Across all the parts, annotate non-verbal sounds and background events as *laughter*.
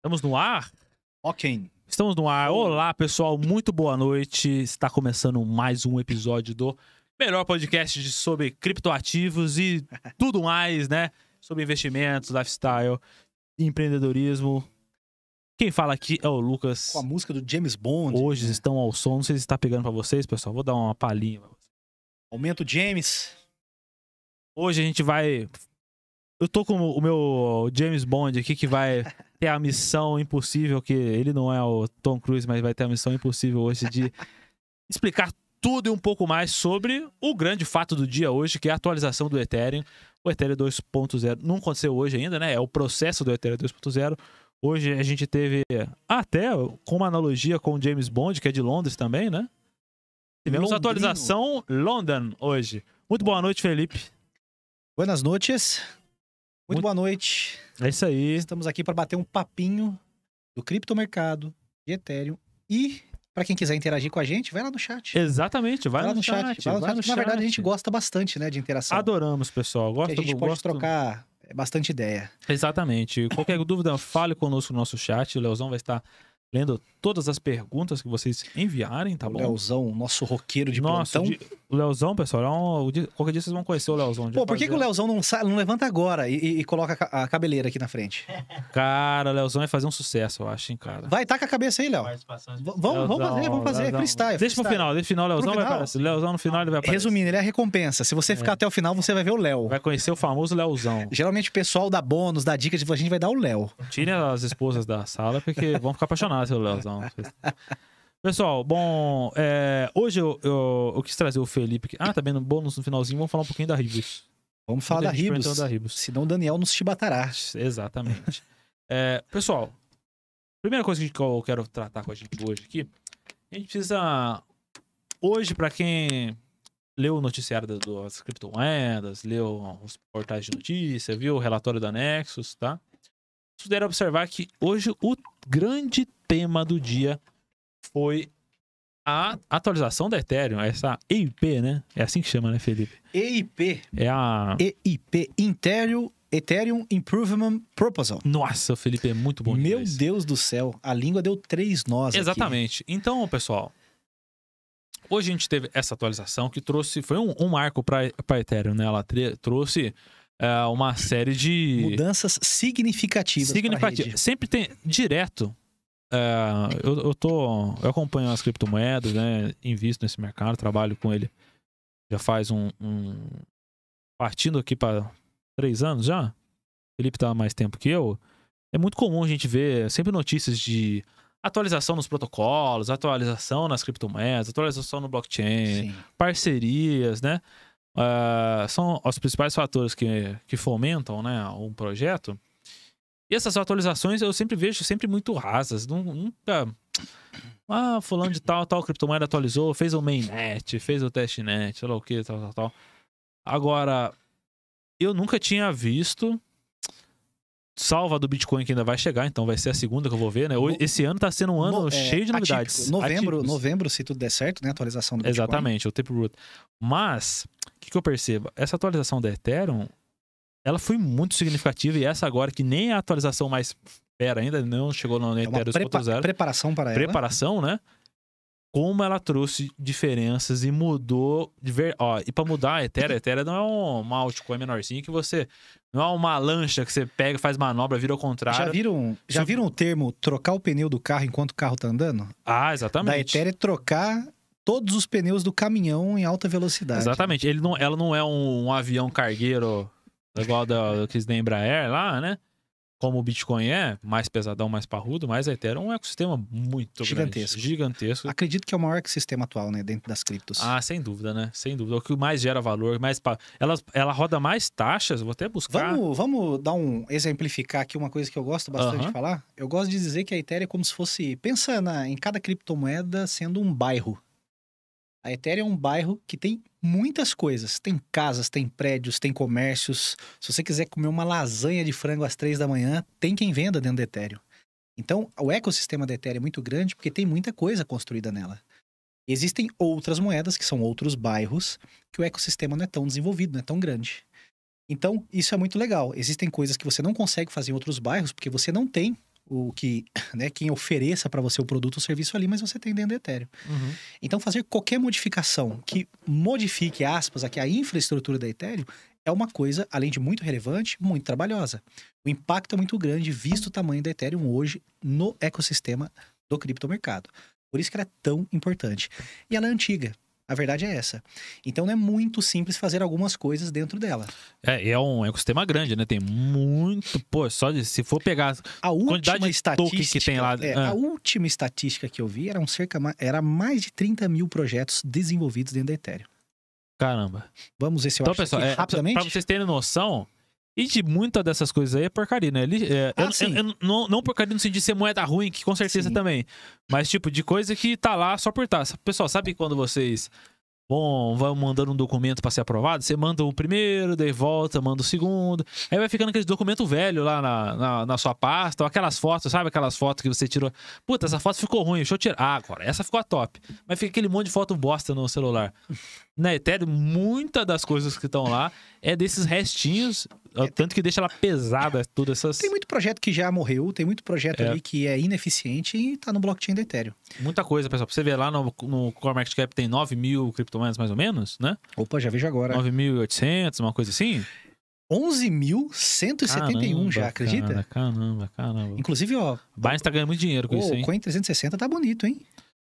Estamos no ar? Ok. Estamos no ar. Olá, pessoal. Muito boa noite. Está começando mais um episódio do melhor podcast de- sobre criptoativos e tudo mais, né? Sobre investimentos, lifestyle, empreendedorismo. Quem fala aqui é o Lucas. Com a música do James Bond. Hoje né? estão ao som. Não sei se está pegando pra vocês, pessoal. Vou dar uma palhinha. pra vocês. Aumenta o James. Hoje a gente vai. Eu tô com o meu James Bond aqui que vai *laughs* ter a missão impossível, que ele não é o Tom Cruise, mas vai ter a missão impossível hoje de *laughs* explicar tudo e um pouco mais sobre o grande fato do dia hoje, que é a atualização do Ethereum. O Ethereum 2.0 não aconteceu hoje ainda, né? É o processo do Ethereum 2.0. Hoje a gente teve até com uma analogia com o James Bond, que é de Londres também, né? Tivemos Londrino. atualização London hoje. Muito boa noite, Felipe. Buenas noites. Muito, boa noite. É isso aí. Estamos aqui para bater um papinho do criptomercado, de Ethereum. E, para quem quiser interagir com a gente, vai lá no chat. Exatamente, vai, lá no chat. Vai lá no chat. vai no Na verdade, a gente chat. gosta bastante, né, de interação. Adoramos, pessoal. Que Gosto, a gente pode gosto- trocar é, bastante ideia. Exatamente. Qualquer *laughs* dúvida, fale conosco no nosso chat. O Leozão vai estar lendo todas as perguntas que vocês enviarem, tá o bom? Leozão, nosso roqueiro de Nossa, plantão. de- o Leozão, pessoal, é um- qualquer dia vocês vão conhecer o Leozão. de Pô, por que, que o Leozão não, sa- não levanta agora e, e- e coloca a ca- a cabeleira aqui na frente? *laughs* Cara, o Leozão vai fazer um sucesso, eu acho, hein, cara. Vai, taca a cabeça aí, Léo. Vamos, vamos fazer, vamos fazer. É Leozão. freestyle. Deixa pro freestyle. final, deixa pro final, o Leozão vai final? aparecer. O Leozão no final ele vai aparecer. Resumindo, ele é a recompensa. Se você ficar até o final, você vai ver o Léo. Vai conhecer o famoso Leozão. Geralmente o pessoal dá bônus, dá dica de a gente vai dar o Léo. Tire as esposas da sala, porque vão ficar apaixonadas pelo Leozão. *laughs* Pessoal, bom, é, hoje eu, eu, eu quis trazer o Felipe. Ah, também no bônus no finalzinho, vamos falar um pouquinho da Ribos. Vamos falar da Ribos. da Ribos. Senão o Daniel nos chibatará. *laughs* Exatamente. É, pessoal, primeira coisa que eu quero tratar com a gente hoje aqui, a gente precisa. Hoje, para quem leu o noticiário das, das criptomoedas, leu os portais de notícia, viu o relatório da Nexus, tá? Vocês puderam observar que hoje o grande tema do dia foi a atualização da Ethereum, essa EIP, né? É assim que chama, né, Felipe? EIP. É a. EIP. Ethereum, Ethereum Improvement Proposal. Nossa, Felipe é muito bom Meu inglês. Deus do céu. A língua deu três nós aqui. Exatamente. Então, pessoal, hoje a gente teve essa atualização que trouxe, foi um, um marco para Ethereum, né? Ela trouxe é, uma série de Mudanças significativas significativas. Sempre tem direto. É, eu, eu tô, eu acompanho as criptomoedas, né? Invisto nesse mercado, trabalho com ele já faz um, um partindo aqui para três anos já. O Felipe tá há mais tempo que eu. É muito comum a gente ver sempre notícias de atualização nos protocolos, atualização nas criptomoedas, atualização no blockchain, Sim. parcerias, né? Ah, são os principais fatores que, que fomentam né, um projeto. E essas atualizações eu sempre vejo sempre muito rasas. nu- Nunca. Ah, fulano de tal, tal criptomoeda atualizou, fez o mainnet, fez o testnet, sei lá o que, tal, tal, tal. Agora, eu nunca tinha visto. Salva do Bitcoin que ainda vai chegar, então vai ser a segunda que eu vou ver, né? Esse ano tá sendo um ano No- é, cheio de atípico. novidades. Novembro, Atípicos. novembro, se tudo der certo, né? Atualização do Bitcoin. Exatamente, o Taproot. Mas, o que, que eu percebo? Essa atualização da Ethereum, ela foi muito significativa e essa agora, que nem é a atualização mais fera ainda, não chegou no É Ethereum prepa- 2.0, preparação para ela. preparação, né? Como ela trouxe diferenças e mudou. De ver... Ó, e pra mudar a Ethereum, a Ethereum não é um- uma altcoin menorzinha que você. Não é uma lancha que você pega, faz manobra, vira ao Já contrário. viram, já viram o termo trocar o pneu do carro enquanto o carro tá andando? Ah, Da exatamente. Ethereum é trocar todos os pneus do caminhão em alta velocidade. Exatamente. Ele não, ela não é um, um avião cargueiro igual da, que da Embraer lá, né? Como o Bitcoin é, mais pesadão, mais parrudo, mas a Ethereum é um ecossistema muito Gigantesco. grande. Gigantesco. Acredito que é o maior sistema atual, né? Dentro das criptos. Ah, sem dúvida, né? Sem dúvida. O que mais gera valor, mais. pa- Ela, ela roda mais taxas, vou até buscar. Vamos, vamos dar um exemplificar aqui uma coisa que eu gosto bastante de falar. Eu gosto de dizer que a Ethereum é como se fosse. Pensa na, em cada criptomoeda sendo um bairro. A Ethereum é um bairro que tem muitas coisas. Tem casas, tem prédios, tem comércios. Se você quiser comer uma lasanha de frango às três da manhã, tem quem venda dentro da Ethereum. Então, o ecossistema da Ethereum é muito grande porque tem muita coisa construída nela. Existem outras moedas, que são outros bairros, que o ecossistema não é tão desenvolvido, não é tão grande. Então, isso é muito legal. Existem coisas que você não consegue fazer em outros bairros porque você não tem o que, né, quem ofereça para você o produto ou serviço ali, mas você tem dentro do Ethereum. Uhum. Então, fazer qualquer modificação que modifique, aspas, aqui a infraestrutura da Ethereum é uma coisa, além de muito relevante, muito trabalhosa. O impacto é muito grande, visto o tamanho da Ethereum hoje no ecossistema do criptomercado. Por isso que ela é tão importante. E ela é antiga. A verdade é essa. Então não é muito simples fazer algumas coisas dentro dela. É, e é um ecossistema grande, né? Tem muito. Pô, só de, se for pegar. A Quantidade última de tokens estatística que tem lá, é, ah. A última estatística que eu vi eram cerca ma- era mais de 30 mil projetos desenvolvidos dentro da Ethereum. Caramba. Vamos ver se eu Então, acho pessoal, é, rapidamente. pra vocês terem noção. E de muitas dessas coisas aí é porcaria, né? Ele, é, Ah, eu- eu- eu não, não porcaria no sentido de ser moeda ruim, que com certeza Sim. também. Mas, tipo, de coisa que tá lá só por tá. Pessoal, sabe quando vocês vão, vão mandando um documento pra ser aprovado? Você manda o primeiro, daí volta, manda o segundo. Aí vai ficando aquele documento velho lá na, na, na sua pasta, ou aquelas fotos, sabe aquelas fotos que você tirou? Puta, essa foto ficou ruim, deixa eu tirar. Ah, agora, essa ficou a top. Mas fica aquele monte de foto bosta no celular. Na Ethereum, muitas das coisas que estão lá é desses restinhos, tanto que deixa ela pesada, todas essas. Tem muito projeto que já morreu, tem muito projeto É. ali que é ineficiente e tá no blockchain da Ethereum. Muita coisa, pessoal. Pra você ver lá no, no Core Market Cap tem 9 mil criptomoedas mais ou menos, né? Opa, já vejo agora. 9.800, uma coisa assim. 11.171 já, acredita? Cara, caramba, caramba. Inclusive, ó, Binance tá ganhando muito dinheiro com isso, o? Coin 360 tá bonito, hein?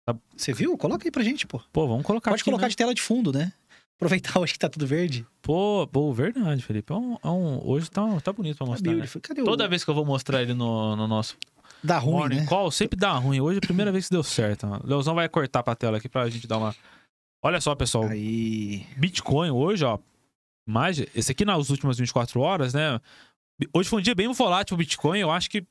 Tá- Você viu? Coloca aí pra gente, pô. Pô, vamos colocar Pode aqui, colocar né? de tela de fundo, né? Aproveitar *laughs* hoje que tá tudo verde. Pô, pô, verdade, Felipe. É um, é um- hoje tá, tá bonito pra Tá mostrar. né? Cadê o... Toda vez que eu vou mostrar ele no, no nosso Dá ruim, Morning né? Call, sempre dá ruim. Hoje é a primeira vez que deu certo. ó. Leozão vai cortar pra tela aqui pra gente dar uma. Olha só, pessoal. Aí... Bitcoin hoje, ó. Mais, esse aqui nas últimas 24 horas, né? Hoje foi um dia bem volátil o Bitcoin. Eu acho que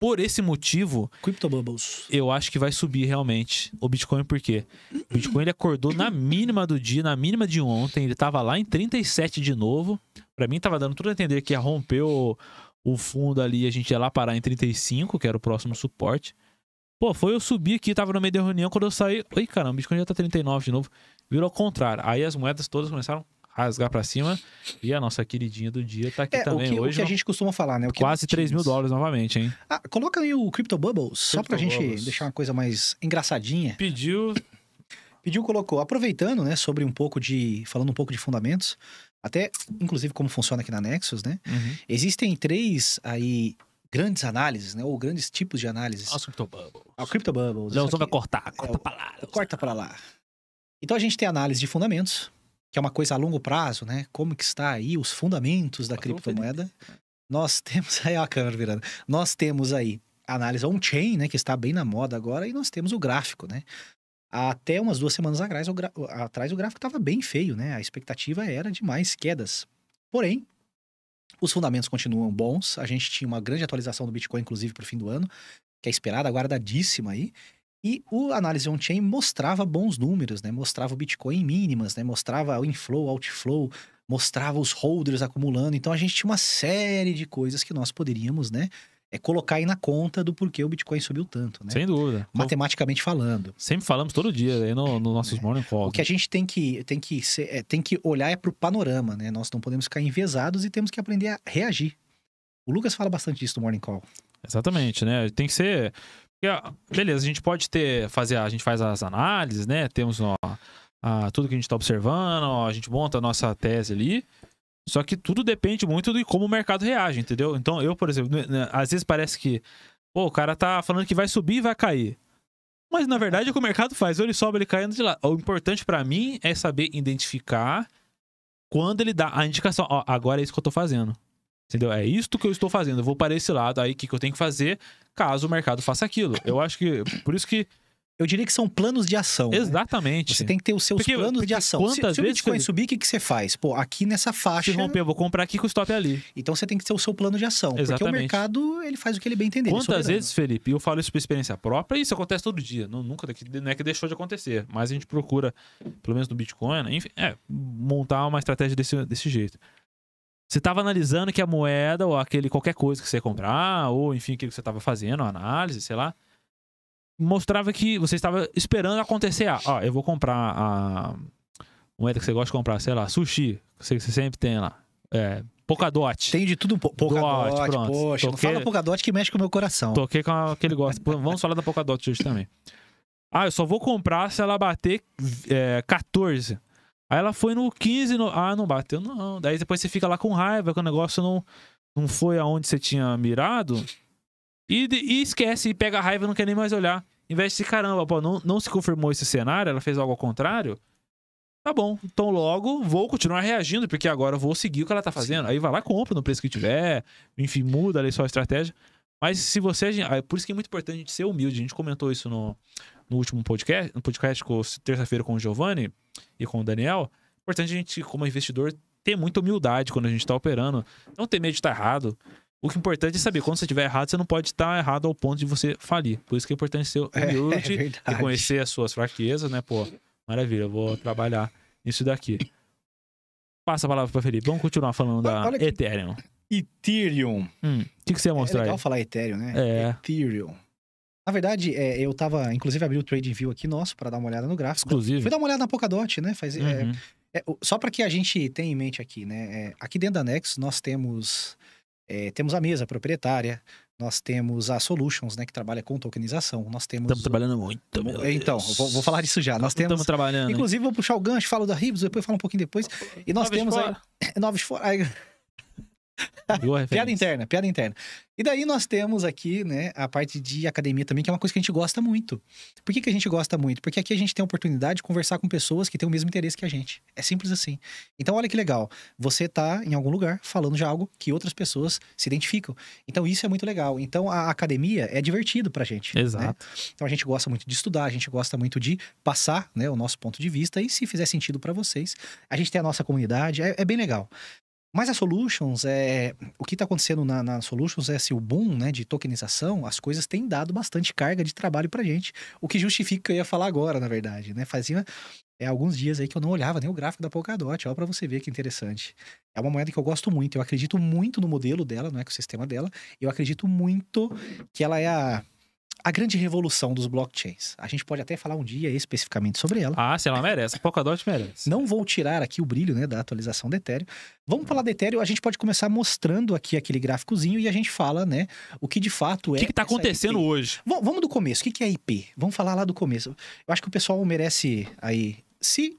por esse motivo, Crypto Bubbles. eu acho que vai subir realmente o Bitcoin, por quê? O Bitcoin ele acordou na mínima do dia, na mínima de ontem, ele tava lá em 37 de novo. Pra mim tava dando tudo a entender que ia romper o, o fundo ali, a gente ia lá parar em 35, que era o próximo suporte. Pô, foi eu subir aqui, tava no meio da reunião, quando eu saí, oi caramba, o Bitcoin já tá 39 de novo. Virou ao contrário. Aí as moedas todas começaram rasgar pra cima e a nossa queridinha do dia tá aqui É, o também que, o hoje. que a gente costuma falar, né? O que Quase nós 3 mil dólares novamente, hein? Ah, coloca aí o Crypto Bubbles, só pra Crypto gente Bubbles. deixar uma coisa mais engraçadinha. Pediu. Pediu, colocou. Aproveitando, né, sobre um pouco de... Falando um pouco de fundamentos, até, inclusive, como funciona aqui na Nexus, né? Uhum. Existem três aí grandes análises, né? Ou grandes tipos de análises. Nossa, Crypto Bubble. Ah, o Crypto Bubbles. Leozão vai cortar, corta o- pra lá. Leozão. Corta pra lá. Então a gente tem análise de fundamentos, que é uma coisa a longo prazo, né? Como que está aí os fundamentos da Passou criptomoeda. Nós *laughs* temos aí ó, a câmera virando. Nós temos aí a análise on-chain, né, que está bem na moda agora, e nós temos o gráfico, né? Até umas duas semanas atrás, o, gra- atrás, o gráfico estava bem feio, né? A expectativa era de mais quedas. Porém, os fundamentos continuam bons. A gente tinha uma grande atualização do Bitcoin, inclusive, para o fim do ano, que é esperada, aguardadíssima aí. E o análise on-chain mostrava bons números, né? Mostrava o Bitcoin em mínimas, né? Mostrava o inflow, outflow, mostrava os holders acumulando. Então a gente tinha uma série de coisas que nós poderíamos, né? É colocar aí na conta do porquê o Bitcoin subiu tanto, né? Sem dúvida. Matematicamente falando. Sempre falamos todo dia aí no, no nossos É. morning calls. O que a gente tem que, tem que, ser- é, tem que olhar é pro panorama, né? Nós não podemos ficar enviesados e temos que aprender a reagir. O Lucas fala bastante disso no Morning Call. Exatamente, né? Tem que ser. Beleza, a gente pode ter. fazer A gente faz as análises, né? Temos ó, a- tudo que a gente está observando, ó, a gente monta a nossa tese ali. Só que tudo depende muito de como o mercado reage, entendeu? Então, eu, por exemplo, às vezes parece que. Pô, o cara tá falando que vai subir e vai cair. Mas na verdade é o que o mercado faz. Ou ele sobe, ele cai de lá. O importante pra mim é saber identificar quando ele dá a indicação. Ó, agora é isso que eu tô fazendo. Entendeu? É isto que eu estou fazendo. Eu vou para esse lado. Aí o que, que eu tenho que fazer caso o mercado faça aquilo? Eu acho que. Por isso que. Eu diria que são planos de ação. né? Exatamente. Você tem que ter os seus Porque- planos de porque ação. Se, quantas se o vezes, Bitcoin Felipe? subir, o que, que você faz? Pô, aqui nessa faixa. Se romper, eu vou comprar aqui com o stop ali. Então você tem que ter o seu plano de ação. Porque o Exatamente. mercado, ele faz o que ele bem entender. é Quantas vezes, Felipe, e eu falo isso por experiência própria, isso acontece todo dia. Não, nunca, não é que deixou de acontecer, mas a gente procura, pelo menos no Bitcoin, enfim, é, montar uma estratégia desse, desse jeito. Você estava analisando que a moeda, ou aquele qualquer coisa que você ia comprar, ou enfim, aquilo que você estava fazendo, a análise, sei lá, mostrava que você estava esperando acontecer. Ah, ó, eu vou comprar a moeda que você gosta de comprar, sei lá, sushi, que você, sempre tem lá. É, Polkadot. Tem de tudo. Polkadot, Dot, pronto. poxa. Não Toquei- fala Polkadot que mexe com o meu coração. Toquei com aquele gosto. Vamos falar da Polkadot hoje também. Ah, eu só vou comprar se ela bater é, 14. Aí ela foi no 15. No... Ah, não bateu, não. Daí depois você fica lá com raiva, que o negócio não, não foi aonde você tinha mirado. E, e esquece, e pega a raiva e não quer nem mais olhar. Em vez de caramba, pô, não, não se confirmou esse cenário, ela fez algo ao contrário. Tá bom, então logo vou continuar reagindo, porque agora vou seguir o que ela tá fazendo. Aí vai lá, compra no preço que tiver, enfim, muda ali sua estratégia. Mas se você. ah, Por isso que é muito importante a gente ser humilde. A gente comentou isso no, no último podcast, no podcast com, terça-feira com o Giovanni e com o Daniel. É importante a gente, como investidor, ter muita humildade quando a gente tá operando. Não ter medo de estar errado. O que é importante é saber, quando você estiver errado, você não pode estar errado ao ponto de você falir. Por isso que é importante ser *laughs* É, é humilde e verdade. conhecer as suas fraquezas, né? Pô, maravilha, eu vou trabalhar nisso daqui. Passa a palavra para Felipe. Vamos continuar falando da Olha que- Ethereum. Ethereum. Hum, o que, que você ia É mostrar legal aí? falar Ethereum, né? É. Ethereum. Na verdade, é, eu tava, inclusive, abri o Trading View aqui nosso para dar uma olhada no gráfico. Exclusivo. Fui dar uma olhada na Polkadot, né? Faz, é, Uhum. é, o- só para que a gente tenha em mente aqui, né? é, aqui dentro da Nexus nós temos é, temos a mesa proprietária, nós temos a Solutions, né? Que trabalha com tokenização. Nós temos Estamos trabalhando muito. É, Então, vou, vou falar disso já. Nós Estamos temos trabalhando. Inclusive, vou puxar o gancho, falo da Ribs, depois falo um pouquinho depois. E nós Nove temos aí. fora. *laughs* Novos fora. Boa *laughs* Piada interna, piada interna. E daí nós temos aqui, né, a parte de academia também, que é uma coisa que a gente gosta muito. Por que, que a gente gosta muito? Porque aqui a gente tem a oportunidade de conversar com pessoas que têm o mesmo interesse que a gente. É simples assim. Então, olha que legal. Você tá em algum lugar falando de algo que outras pessoas se identificam. Então, isso é muito legal. Então, a academia é divertido pra gente. né? Exato. Então a gente gosta muito de estudar, a gente gosta muito de passar né, o nosso ponto de vista e se fizer sentido para vocês, a gente tem a nossa comunidade, é, é bem legal. Mas a Solutions, é, o que está acontecendo na, na Solutions é se o boom né, de tokenização, as coisas têm dado bastante carga de trabalho para gente, o que justifica o que eu ia falar agora, na verdade. Né? Fazia é, alguns dias aí que eu não olhava nem o gráfico da Polkadot, olha para você ver que interessante. É uma moeda que eu gosto muito, eu acredito muito no modelo dela, no ecossistema dela, eu acredito muito que ela é a, a grande revolução dos blockchains. A gente pode até falar um dia especificamente sobre ela. Ah, se ela merece. A Polkadot merece. Não vou tirar aqui o brilho né, da atualização do Ethereum. Vamos falar do Ethereum, a gente pode começar mostrando aqui aquele gráficozinho e a gente fala, né, o que de fato O é. que, que tá essa acontecendo IP. hoje? V- vamos do começo. O que que é IP? Vamos falar lá do começo. Eu acho que o pessoal merece aí. Se.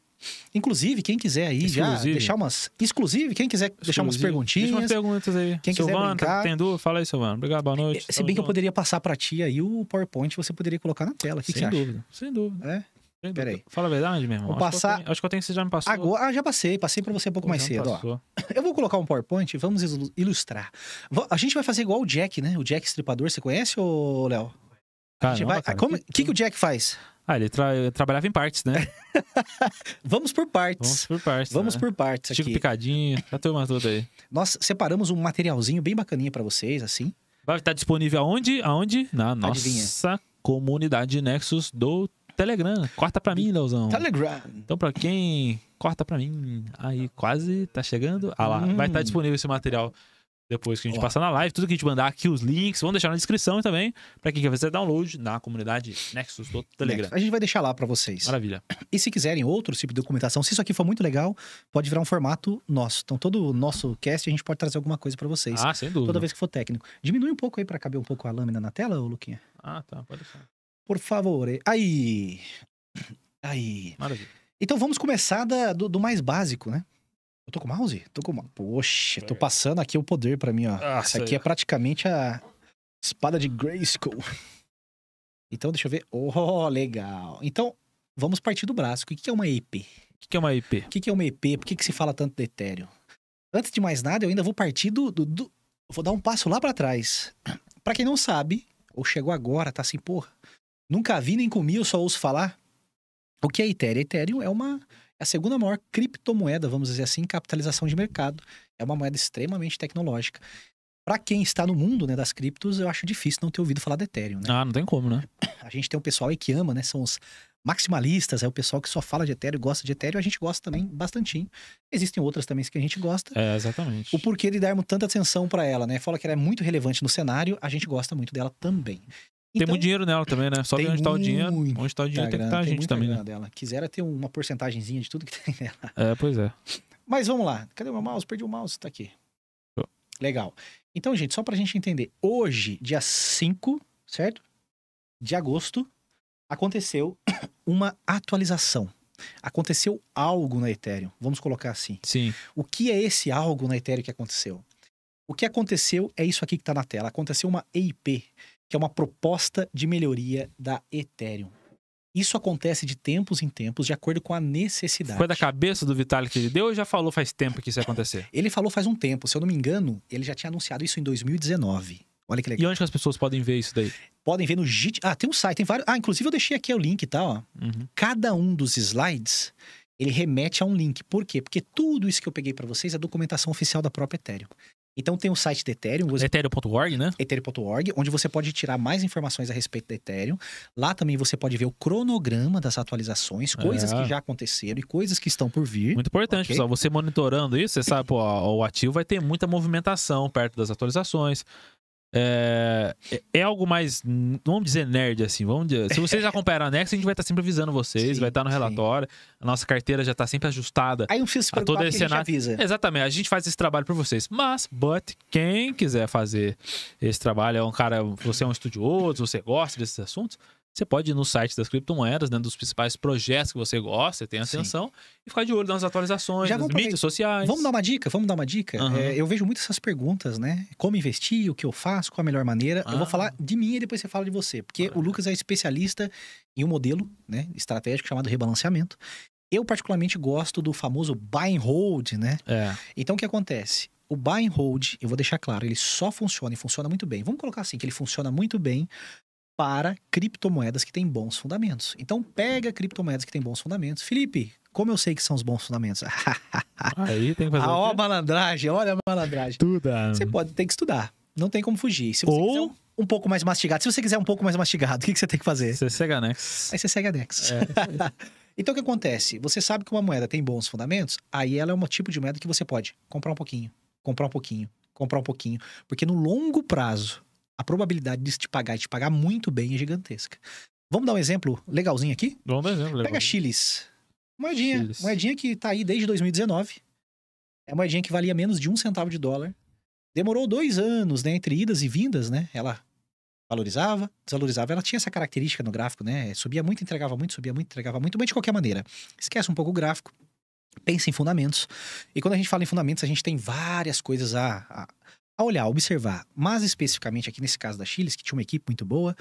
Inclusive, quem quiser aí já Exclusive. deixar umas. Exclusive, quem quiser deixar umas Exclusivo. Deixa umas perguntinhas. perguntas aí. Quem quiser Silvano, brincar. tá, tem dúvida? Fala aí, Silvano. Obrigado, boa noite. Se bem que eu poderia passar pra ti aí o PowerPoint, você poderia colocar na tela. O que, que Sem acha? dúvida, sem dúvida. É? Sem dúvida. aí. Fala a verdade, meu irmão. Vou Acho que passar- tenho- Acho que eu tenho que você já me passou. Agora, ah, já passei, passei pra você um pouco Pô, mais já cedo, ó. *laughs* Eu vou colocar um PowerPoint, vamos ilu- ilustrar. A gente vai fazer igual o Jack, né? O Jack Stripador, você conhece, ô Léo? A gente Caramba, vai- que- O que, que o Jack faz? Ah, ele tra- trabalhava em partes, né? *laughs* Vamos por Vamos partes. por partes. Vamos né? por partes Chico aqui. Picadinho, a turma toda aí. Nós separamos um materialzinho bem bacaninha pra vocês, assim. Vai estar disponível aonde? Aonde? Na Adivinha. nossa comunidade Nexus do Telegram. Corta pra mim, Leozão. Telegram. Então, pra quem corta pra mim, aí quase tá chegando. Ah lá, Hum. vai estar disponível esse material depois que a gente passar na live. Tudo que a gente mandar aqui, os links, vamos deixar na descrição também, pra quem quer fazer download na comunidade Nexus do Telegram. A gente vai deixar lá pra vocês. Maravilha. E se quiserem outro tipo de documentação, se isso aqui for muito legal, pode virar um formato nosso. Então, todo o nosso cast, a gente pode trazer alguma coisa pra vocês. Ah, sem dúvida. Toda vez que for técnico. Diminui um pouco aí pra caber um pouco a lâmina na tela, ô Luquinha? Ah, tá, pode deixar. Por favor. Aí. Aí. Maravilha. Então vamos começar da- do, do mais básico, né? Eu tô com o mouse? Tô com o mouse. Poxa, tô passando aqui o poder pra mim, ó. Nossa, Essa aqui é praticamente a espada de Grayskull. *laughs* Então, deixa eu ver. Oh, legal. Então, vamos partir do braço. O que é uma EP? O que é uma IP? O que é uma EP? Por que, que se fala tanto de Ethereum? Antes de mais nada, eu ainda vou partir do. do- do- Vou dar um passo lá pra trás. *clears throat* Pra quem não sabe, ou chegou agora, tá assim, porra. Nunca vi nem comi, eu só ouço falar. O que é Ethereum? Ethereum é uma. É a segunda maior criptomoeda, vamos dizer assim, em capitalização de mercado. É uma moeda extremamente tecnológica. Pra quem está no mundo né, das criptos, eu acho difícil não ter ouvido falar de Ethereum, né? Ah, não tem como, né? A gente tem um pessoal aí que ama, né? São os maximalistas, é o pessoal que só fala de Ethereum, gosta de Ethereum, a gente gosta também bastantinho. Existem outras também que a gente gosta. É, exatamente. O porquê de darmos tanta atenção pra ela, né? Fala que ela é muito relevante no cenário, a gente gosta muito dela também. Tem muito dinheiro nela também, né? Só ver tem onde tá o dinheiro. Onde tá o dinheiro tem que estar a gente também, né? dela. Quisera ter uma porcentagenzinha de tudo que *laughs* tem nela. É, pois é. Mas vamos lá. Cadê o meu mouse? Perdi o mouse, tá aqui. Legal. Então, gente, só pra gente entender. Hoje, dia 5, certo? De agosto, aconteceu *coughs* uma atualização. Aconteceu algo na Ethereum. Vamos colocar assim. Sim. O que é esse algo na Ethereum que aconteceu? O que aconteceu é isso aqui que está na tela. Aconteceu uma EIP, que é uma proposta de melhoria da Ethereum. Isso acontece de tempos em tempos, de acordo com a necessidade. Foi da cabeça do Vitalik que ele deu ou já falou faz tempo que isso ia acontecer? *laughs* Ele falou faz um tempo, se eu não me engano, ele já tinha anunciado isso em 2019. Olha que legal. E onde que as pessoas podem ver isso daí? Podem ver no JIT. Ah, tem um site, tem vários. Ah, inclusive eu deixei aqui o link, tá? Ó. Uhum. Cada um dos slides, ele remete a um link. Por quê? Porque tudo isso que eu peguei para vocês é documentação oficial da própria Ethereum. Então tem o site da Ethereum, o Ethereum.org, né? ethereum.org, onde você pode tirar mais informações a respeito da Ethereum. Lá também você pode ver o cronograma das atualizações, coisas É. que já aconteceram e coisas que estão por vir. Muito importante, Ok. pessoal. Você monitorando isso, você sabe, pô, o ativo vai ter muita movimentação perto das atualizações. É, é- algo mais, não vamos dizer nerd assim, vamos dizer, se vocês acompanham a Next, a gente vai estar sempre avisando vocês, Sim, vai estar no sim. relatório, a nossa carteira já está sempre ajustada. Aí não precisa se A todo preocupar esse cenário- avisa. Exatamente, a gente faz esse trabalho por vocês. Mas, but, quem quiser fazer esse trabalho, é um cara, você é um estudioso, você gosta desses assuntos, você pode ir no site das criptomoedas, né, dos principais projetos que você gosta, tem Sim. atenção, e ficar de olho nas atualizações, Já nas mídias sociais. Vamos dar uma dica? Vamos dar uma dica? Aham. É, eu vejo muito essas perguntas, né? Como investir, o que eu faço, qual a melhor maneira. Eu vou Ah. falar de mim e depois você fala de você. Porque Ah. o Lucas é especialista em um modelo né, estratégico chamado rebalanceamento. Eu, particularmente, gosto do famoso buy and hold, né? É. Então, o que acontece? O buy and hold, eu vou deixar claro, ele só funciona e funciona muito bem. Vamos colocar assim, que ele funciona muito bem para criptomoedas que têm bons fundamentos. Então, pega criptomoedas que têm bons fundamentos. Felipe, como eu sei que são os bons fundamentos? *laughs* Aí tem que fazer Ah, ó, a malandragem, olha a malandragem. ah. Você pode ter que estudar. Não tem como fugir. Se você Ou- um, um pouco mais mastigado, se você quiser um pouco mais mastigado, *laughs* o que, que você tem que fazer? CC Next. Aí você segue a Dex. É. *laughs* então o que acontece? Você sabe que uma moeda tem bons fundamentos, aí ela é um tipo de moeda que você pode comprar um pouquinho, comprar um pouquinho, comprar um pouquinho. Porque no longo prazo, a probabilidade de te pagar e te pagar muito bem é gigantesca. Vamos dar um exemplo legalzinho aqui? Vamos dar exemplo. Pega legal. Chiles. Moedinha. Chiles. Moedinha que tá aí desde 2019. É uma moedinha que valia menos de um centavo de dólar. Demorou dois anos, né? Entre idas e vindas, né? Ela valorizava, desvalorizava. Ela tinha essa característica no gráfico, né? Subia muito, entregava muito, subia muito, entregava muito, mas de qualquer maneira. Esquece um pouco o gráfico. Pensa em fundamentos. E quando a gente fala em fundamentos, a gente tem várias coisas a, a, a olhar, a observar. Mas especificamente aqui nesse caso da Chiles, que tinha uma equipe muito boa,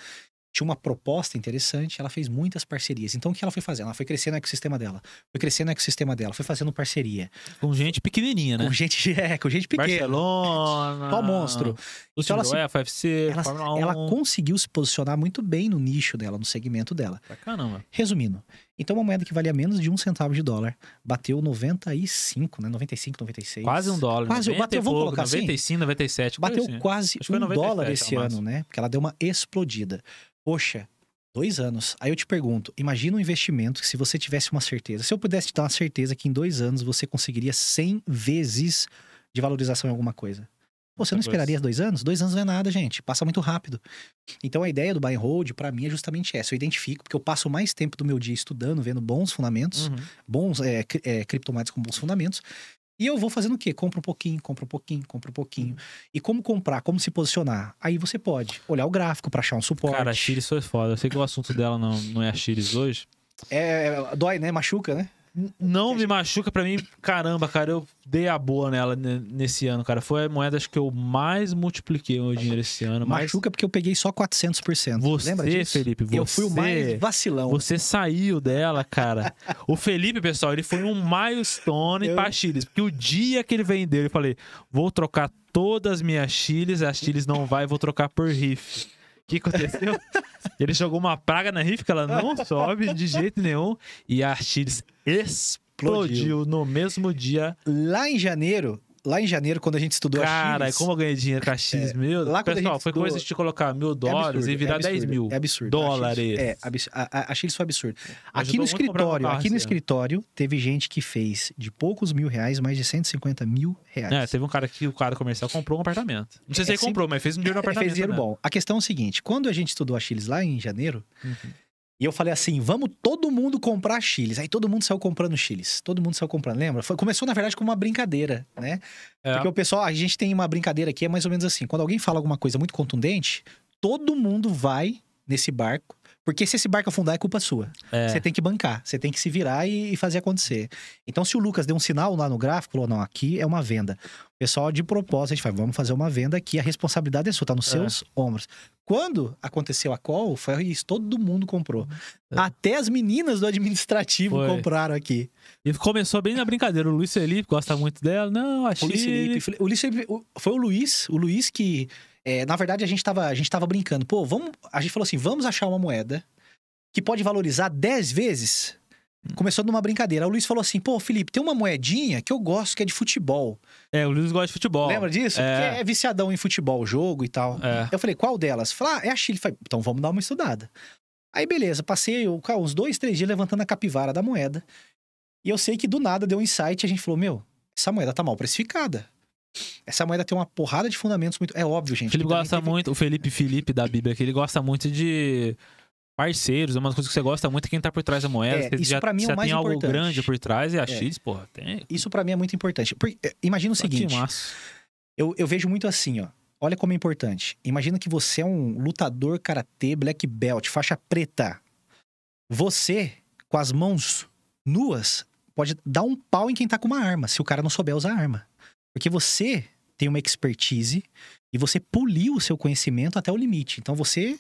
tinha uma proposta interessante, ela fez muitas parcerias. Então o que ela foi fazendo? Ela foi crescendo o ecossistema dela. Foi crescendo o ecossistema dela, foi fazendo parceria. Com gente pequenininha, né? Com gente, *laughs* é, com gente pequena. Barcelona. Só monstro. O Então ela UEFA, UFC, Ela, Fórmula 1. ela conseguiu se posicionar muito bem no nicho dela, no segmento dela. Pra caramba. Resumindo, então uma moeda que valia menos de um centavo de dólar bateu 95, né? 95, 96. Quase um dólar. Quase, 90 bateu, pouco, colocar assim? 95, 97. coisa Bateu assim. quase Acho um 97 dólar esse máximo. ano, né? Porque ela deu uma explodida. Poxa, dois anos. Aí eu te pergunto, imagina um investimento que se você tivesse uma certeza, se eu pudesse te dar uma certeza que em dois anos você conseguiria 100 vezes de valorização em alguma coisa. Pô, você não esperaria dois anos? Dois anos não é nada, gente. Passa muito rápido. Então a ideia do buy and hold, pra mim, é justamente essa. Eu identifico, porque eu passo mais tempo do meu dia estudando, vendo bons fundamentos, Uhum. bons é, é, criptomoedas com bons fundamentos. E eu vou fazendo o quê? Compra um pouquinho, compra um pouquinho, compra um pouquinho. E como comprar, como se posicionar? Aí você pode olhar o gráfico pra achar um suporte. Cara, a Chiles foi foda. Eu sei que o assunto dela não, não é a Chiles hoje. É, é, dói, né? Machuca, né? Não me machuca pra mim. Caramba, cara, eu dei a boa nela ne- nesse ano, cara. Foi a moeda acho que eu mais multipliquei o meu dinheiro esse ano. Mas Machuca porque eu peguei só 400%. você, Lembra disso? Felipe, você, Eu fui o mais vacilão. você saiu dela, cara. o Felipe, pessoal, ele foi um milestone Eu- pra Chiles. Porque o dia que ele vendeu, eu falei, vou trocar todas as minhas Chiles, a Chiles não vai, vou trocar por riff. O que aconteceu? *laughs* ele jogou uma praga na riff que ela não sobe de jeito nenhum. E a Chiles explodiu no mesmo dia. Lá em janeiro, lá em janeiro, quando a gente estudou a Cara, Chiles, como eu ganhei dinheiro com a Chiles, meu lá quando a Pessoal, gente foi estudou- coisa de colocar mil é dólares absurdo, e virar é absurdo, 10 mil É absurdo. dólares. A é, abs- a, a, a foi absurdo. Aqui Ajudou no a escritório, aqui no escritório, teve gente que fez de poucos mil reais mais de 150 mil reais. É, teve um cara que o cara comercial comprou um apartamento. Não sei se É, ele comprou, mas fez um dinheiro no Ele apartamento. fez dinheiro né? bom. A questão é o seguinte: quando a gente estudou a Chiles lá em janeiro, Uhum. E eu falei assim: vamos todo mundo comprar chiles. Aí todo mundo saiu comprando chiles. Todo mundo saiu comprando, lembra? Foi- começou, na verdade, como uma brincadeira, né? É. Porque o pessoal, a gente tem uma brincadeira aqui, é mais ou menos assim: quando alguém fala alguma coisa muito contundente, todo mundo vai nesse barco. Porque se esse barco afundar, é culpa sua. É. Você tem que bancar, você tem que se virar e, e fazer acontecer. Então, se o Lucas deu um sinal lá no gráfico, falou: não, aqui é uma venda. O pessoal, de propósito, a gente fala: vamos fazer uma venda aqui, a responsabilidade é sua, tá nos É. seus ombros. Quando aconteceu a call, foi isso, todo mundo comprou. É. Até as meninas do administrativo Foi. compraram aqui. E começou bem na brincadeira. O Luiz Felipe gosta muito dela. Não, a O Luiz. Felipe, o Luiz Felipe- foi o Luiz, o Luiz que, é, na verdade, a gente, tava, a gente tava brincando. Pô, vamos. A gente falou assim: vamos achar uma moeda que pode valorizar 10 vezes. Começou numa brincadeira. O Luiz falou assim: pô, Felipe, tem uma moedinha que eu gosto, que é de futebol. É, o Luiz gosta de futebol. Lembra disso? É. É viciadão em futebol, jogo e tal. É. Eu falei, qual delas? Falei, ah, é a Chile. Falei, então vamos dar uma estudada. Aí, beleza, passei uns dois, três dias levantando a capivara da moeda. E eu sei que do nada deu um insight e a gente falou, meu, essa moeda tá mal precificada. Essa moeda tem uma porrada de fundamentos muito. É óbvio, gente. O Felipe gosta teve- muito, o Felipe Felipe da Bíblia, que ele gosta muito de parceiros, é uma das coisas que você gosta muito é quem tá por trás da moeda. É, isso já, pra mim é o mais tem algo importante. grande por trás e a É. X, porra, tem. Isso pra mim é muito importante. Por- eh, Imagina o Só seguinte: eu, eu vejo muito assim, ó. Olha como é importante. Imagina que você é um lutador karatê black belt, faixa preta. Você, com as mãos nuas, pode dar um pau em quem tá com uma arma, se o cara não souber usar a arma. Porque você tem uma expertise e você poliu o seu conhecimento até o limite. Então você.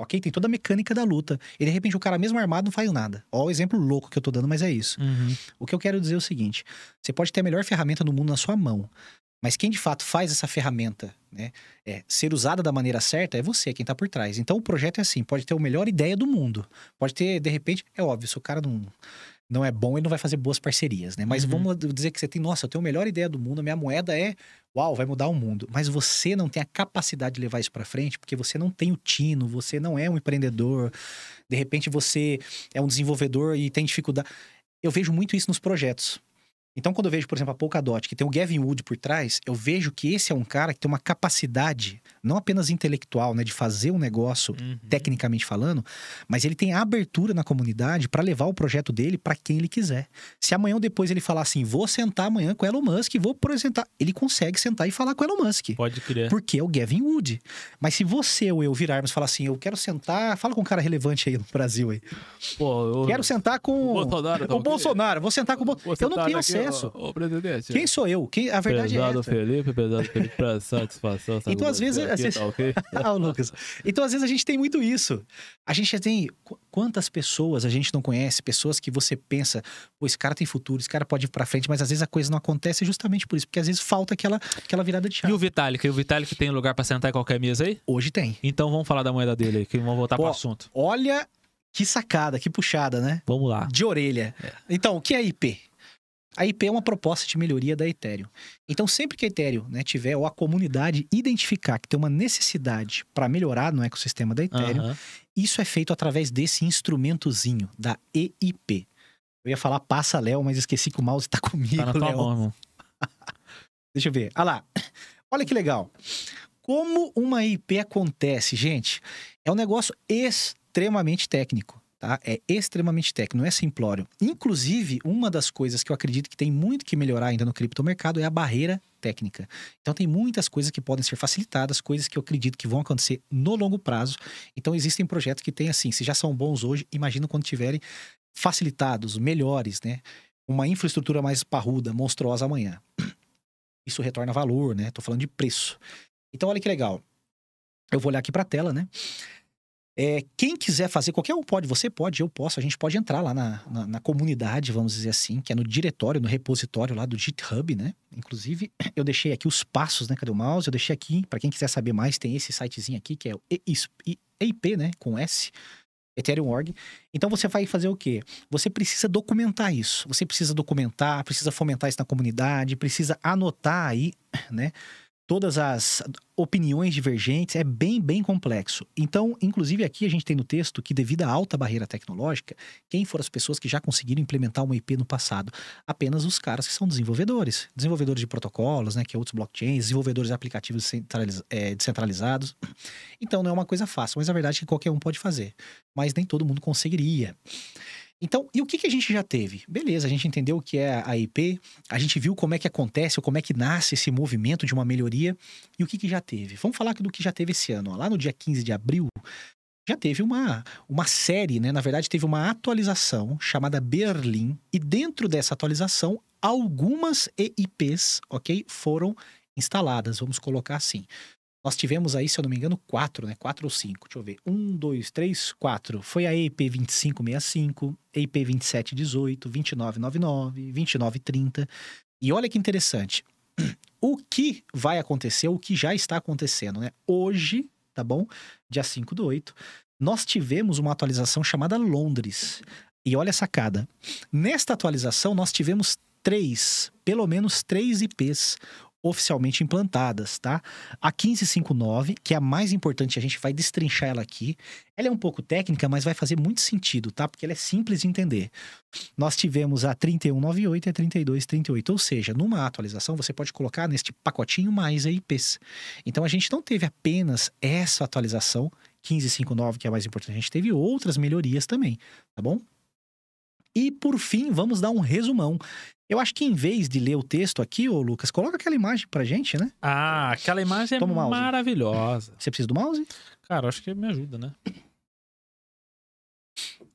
Ok, tem toda a mecânica da luta. E de repente o cara mesmo armado não faz nada. Ó, o exemplo louco que eu tô dando, mas é isso. Uhum. O que eu quero dizer é o seguinte: você pode ter a melhor ferramenta do mundo na sua mão, mas quem de fato faz essa ferramenta né, é, ser usada da maneira certa é você, quem tá por trás. Então o projeto é assim: pode ter a melhor ideia do mundo, pode ter, de repente, é óbvio, se o cara não. Não é bom, ele não vai fazer boas parcerias, né? Mas Uhum. vamos dizer que você tem, nossa, eu tenho a melhor ideia do mundo, a minha moeda é, uau, vai mudar o mundo. Mas você não tem a capacidade de levar isso pra frente, porque você não tem o tino, você não é um empreendedor. De repente você é um desenvolvedor e tem dificuldade eu vejo muito isso nos projetos. Então, quando eu vejo, por exemplo, a Polkadot, que tem o Gavin Wood por trás, eu vejo que esse é um cara que tem uma capacidade, não apenas intelectual, né, de fazer um negócio, Uhum. tecnicamente falando, mas ele tem a abertura na comunidade para levar o projeto dele para quem ele quiser. Se amanhã ou depois ele falar assim, vou sentar amanhã com Elon Musk vou apresentar, ele consegue sentar e falar com Elon Musk. Pode crer. Porque é o Gavin Wood. Mas se você ou eu virarmos e falar assim, eu quero sentar, fala com um cara relevante aí no Brasil aí. Pô, eu... Quero sentar com O Bolsonaro tá o? Bolsonaro, vou sentar com o Bolsonaro. Eu não tenho aqui, acesso. Ô, ô, presidente. Quem sou eu? Quem... A verdade pesado é essa. Felipe, pesado Felipe, pra satisfação. *laughs* Então, às vezes, é que assim- tá ok? *laughs* Ah, o Lucas. Então, às vezes, a gente tem muito isso. A gente já tem. qu- Quantas pessoas a gente não conhece? Pessoas que você pensa, pô, esse cara tem futuro, esse cara pode ir pra frente, mas às vezes a coisa não acontece justamente por isso, porque às vezes falta aquela, aquela virada de E chave. o Vitalik? E o Vitalik tem lugar pra sentar em qualquer mesa aí? Hoje tem. Então vamos falar da moeda dele aí, que vamos voltar pro Pô. assunto. Olha que sacada, que puxada, né? Vamos lá. de orelha. Então, o que é IP? A IP é uma proposta de melhoria da Ethereum. Então, sempre que a Ethereum né, tiver, ou a comunidade identificar que tem uma necessidade para melhorar no ecossistema da Ethereum, Aham. isso é feito através desse instrumentozinho, da EIP. Eu ia falar passa, Léo, mas esqueci que o mouse tá *laughs* comigo, Tá na tua Léo. mão. *laughs* Deixa eu ver. Olha lá. *laughs* Olha que legal. Como uma IP acontece, gente? É um negócio extremamente técnico. Tá? É extremamente técnico, não é simplório. Inclusive, uma das coisas que eu acredito que tem muito que melhorar ainda no criptomercado é a barreira técnica. Então, tem muitas coisas que podem ser facilitadas, coisas que eu acredito que vão acontecer no longo prazo. Então, existem projetos que têm assim, se já são bons hoje, imagina quando tiverem facilitados, melhores, né? Uma infraestrutura mais parruda, monstruosa amanhã isso retorna valor, né? Tô falando de preço. Então, olha que legal. Eu vou olhar aqui para a tela, né? É, quem quiser fazer, qualquer um pode, você pode, eu posso, a gente pode entrar lá na, na, na comunidade, vamos dizer assim, que é no diretório, no repositório lá do GitHub, né? Inclusive, *clears throat* eu deixei aqui os passos, né? Cadê o mouse? Eu deixei aqui, para quem quiser saber mais, tem esse sitezinho aqui, que é o EIP, né? Com S, Ethereum.org. Então você vai fazer o quê? Você precisa documentar isso. Você precisa documentar, precisa fomentar isso na comunidade, precisa anotar aí, né? Todas as opiniões divergentes, é bem, bem complexo. Então, inclusive aqui a gente tem no texto que devido à alta barreira tecnológica, quem foram as pessoas que já conseguiram implementar uma IP no passado? Apenas os caras que são desenvolvedores, desenvolvedores de protocolos, né, que é outros blockchains, desenvolvedores de aplicativos é, descentralizados. Então, não é uma coisa fácil, mas a verdade é que qualquer um pode fazer, mas nem todo mundo conseguiria. Então, e o que, que a gente já teve? Beleza, a gente entendeu o que é a IP, a gente viu como é que acontece, ou como é que nasce esse movimento de uma melhoria, e o que, que já teve? Vamos falar do que já teve esse ano. Lá no dia 15 de abril, já teve uma, uma série, né? Na verdade, teve uma atualização chamada Berlim, e dentro dessa atualização, algumas EIPs, ok, foram instaladas, vamos colocar assim. Nós tivemos aí, se eu não me engano, quatro, né? Quatro ou cinco. Deixa eu ver. Um, dois, três, quatro. Foi a EP 2565, EP 2718, 2999, 2930. E olha que interessante. *clears throat* O que vai acontecer, o que já está acontecendo, né? Hoje, tá bom? Dia 5 do 8, nós tivemos uma atualização chamada Londres. E olha a sacada. Nesta atualização, nós tivemos três, pelo menos três IPs oficialmente implantadas, tá? A 1559, que é a mais importante, a gente vai destrinchar ela aqui. Ela é um pouco técnica, mas vai fazer muito sentido, tá? Porque ela é simples de entender. Nós tivemos a 3198 e a 3238, ou seja, numa atualização você pode colocar neste pacotinho mais EIPs. Então a gente não teve apenas essa atualização 1559, que é a mais importante, a gente teve outras melhorias também, tá bom? E por fim, vamos dar um resumão. Eu acho que em vez de ler o texto aqui, ô Lucas, coloca aquela imagem pra gente, né? Ah, aquela imagem é maravilhosa. Você precisa do mouse? Cara, acho que me ajuda, né?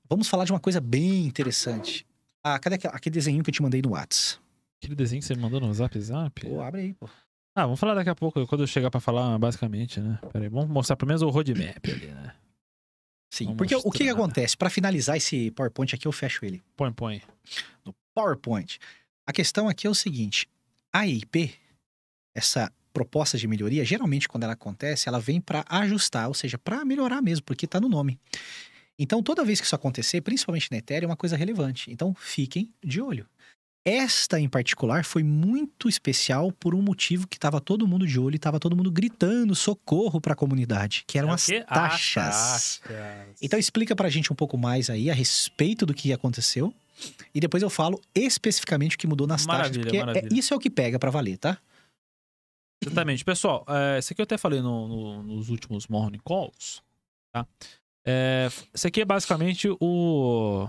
Vamos falar de uma coisa bem interessante. Ah, cadê aquele desenho que eu te mandei no Whats? Aquele desenho que você me mandou no Zap Zap? Pô, abre aí, pô. Ah, vamos falar daqui a pouco, quando eu chegar pra falar, basicamente, né? Pera aí, vamos mostrar pelo menos o roadmap ali, né? Sim, Vamos porque mostrar. o que, que acontece? Para finalizar esse PowerPoint aqui, eu fecho ele. Põe, põe. No PowerPoint. A questão aqui é o seguinte: a IP, essa proposta de melhoria, geralmente quando ela acontece, ela vem para ajustar, ou seja, para melhorar mesmo, porque está no nome. Então, toda vez que isso acontecer, principalmente na Ethereum, é uma coisa relevante. Então, fiquem de olho. Esta em particular foi muito especial por um motivo que estava todo mundo de olho e estava todo mundo gritando socorro para a comunidade, que eram é as taxas. taxas. Então explica para a gente um pouco mais aí a respeito do que aconteceu e depois eu falo especificamente o que mudou nas maravilha, taxas, porque é, isso é o que pega para valer, tá? Exatamente. Pessoal, é, isso aqui eu até falei no, no, nos últimos morning calls, tá? É, isso aqui é basicamente o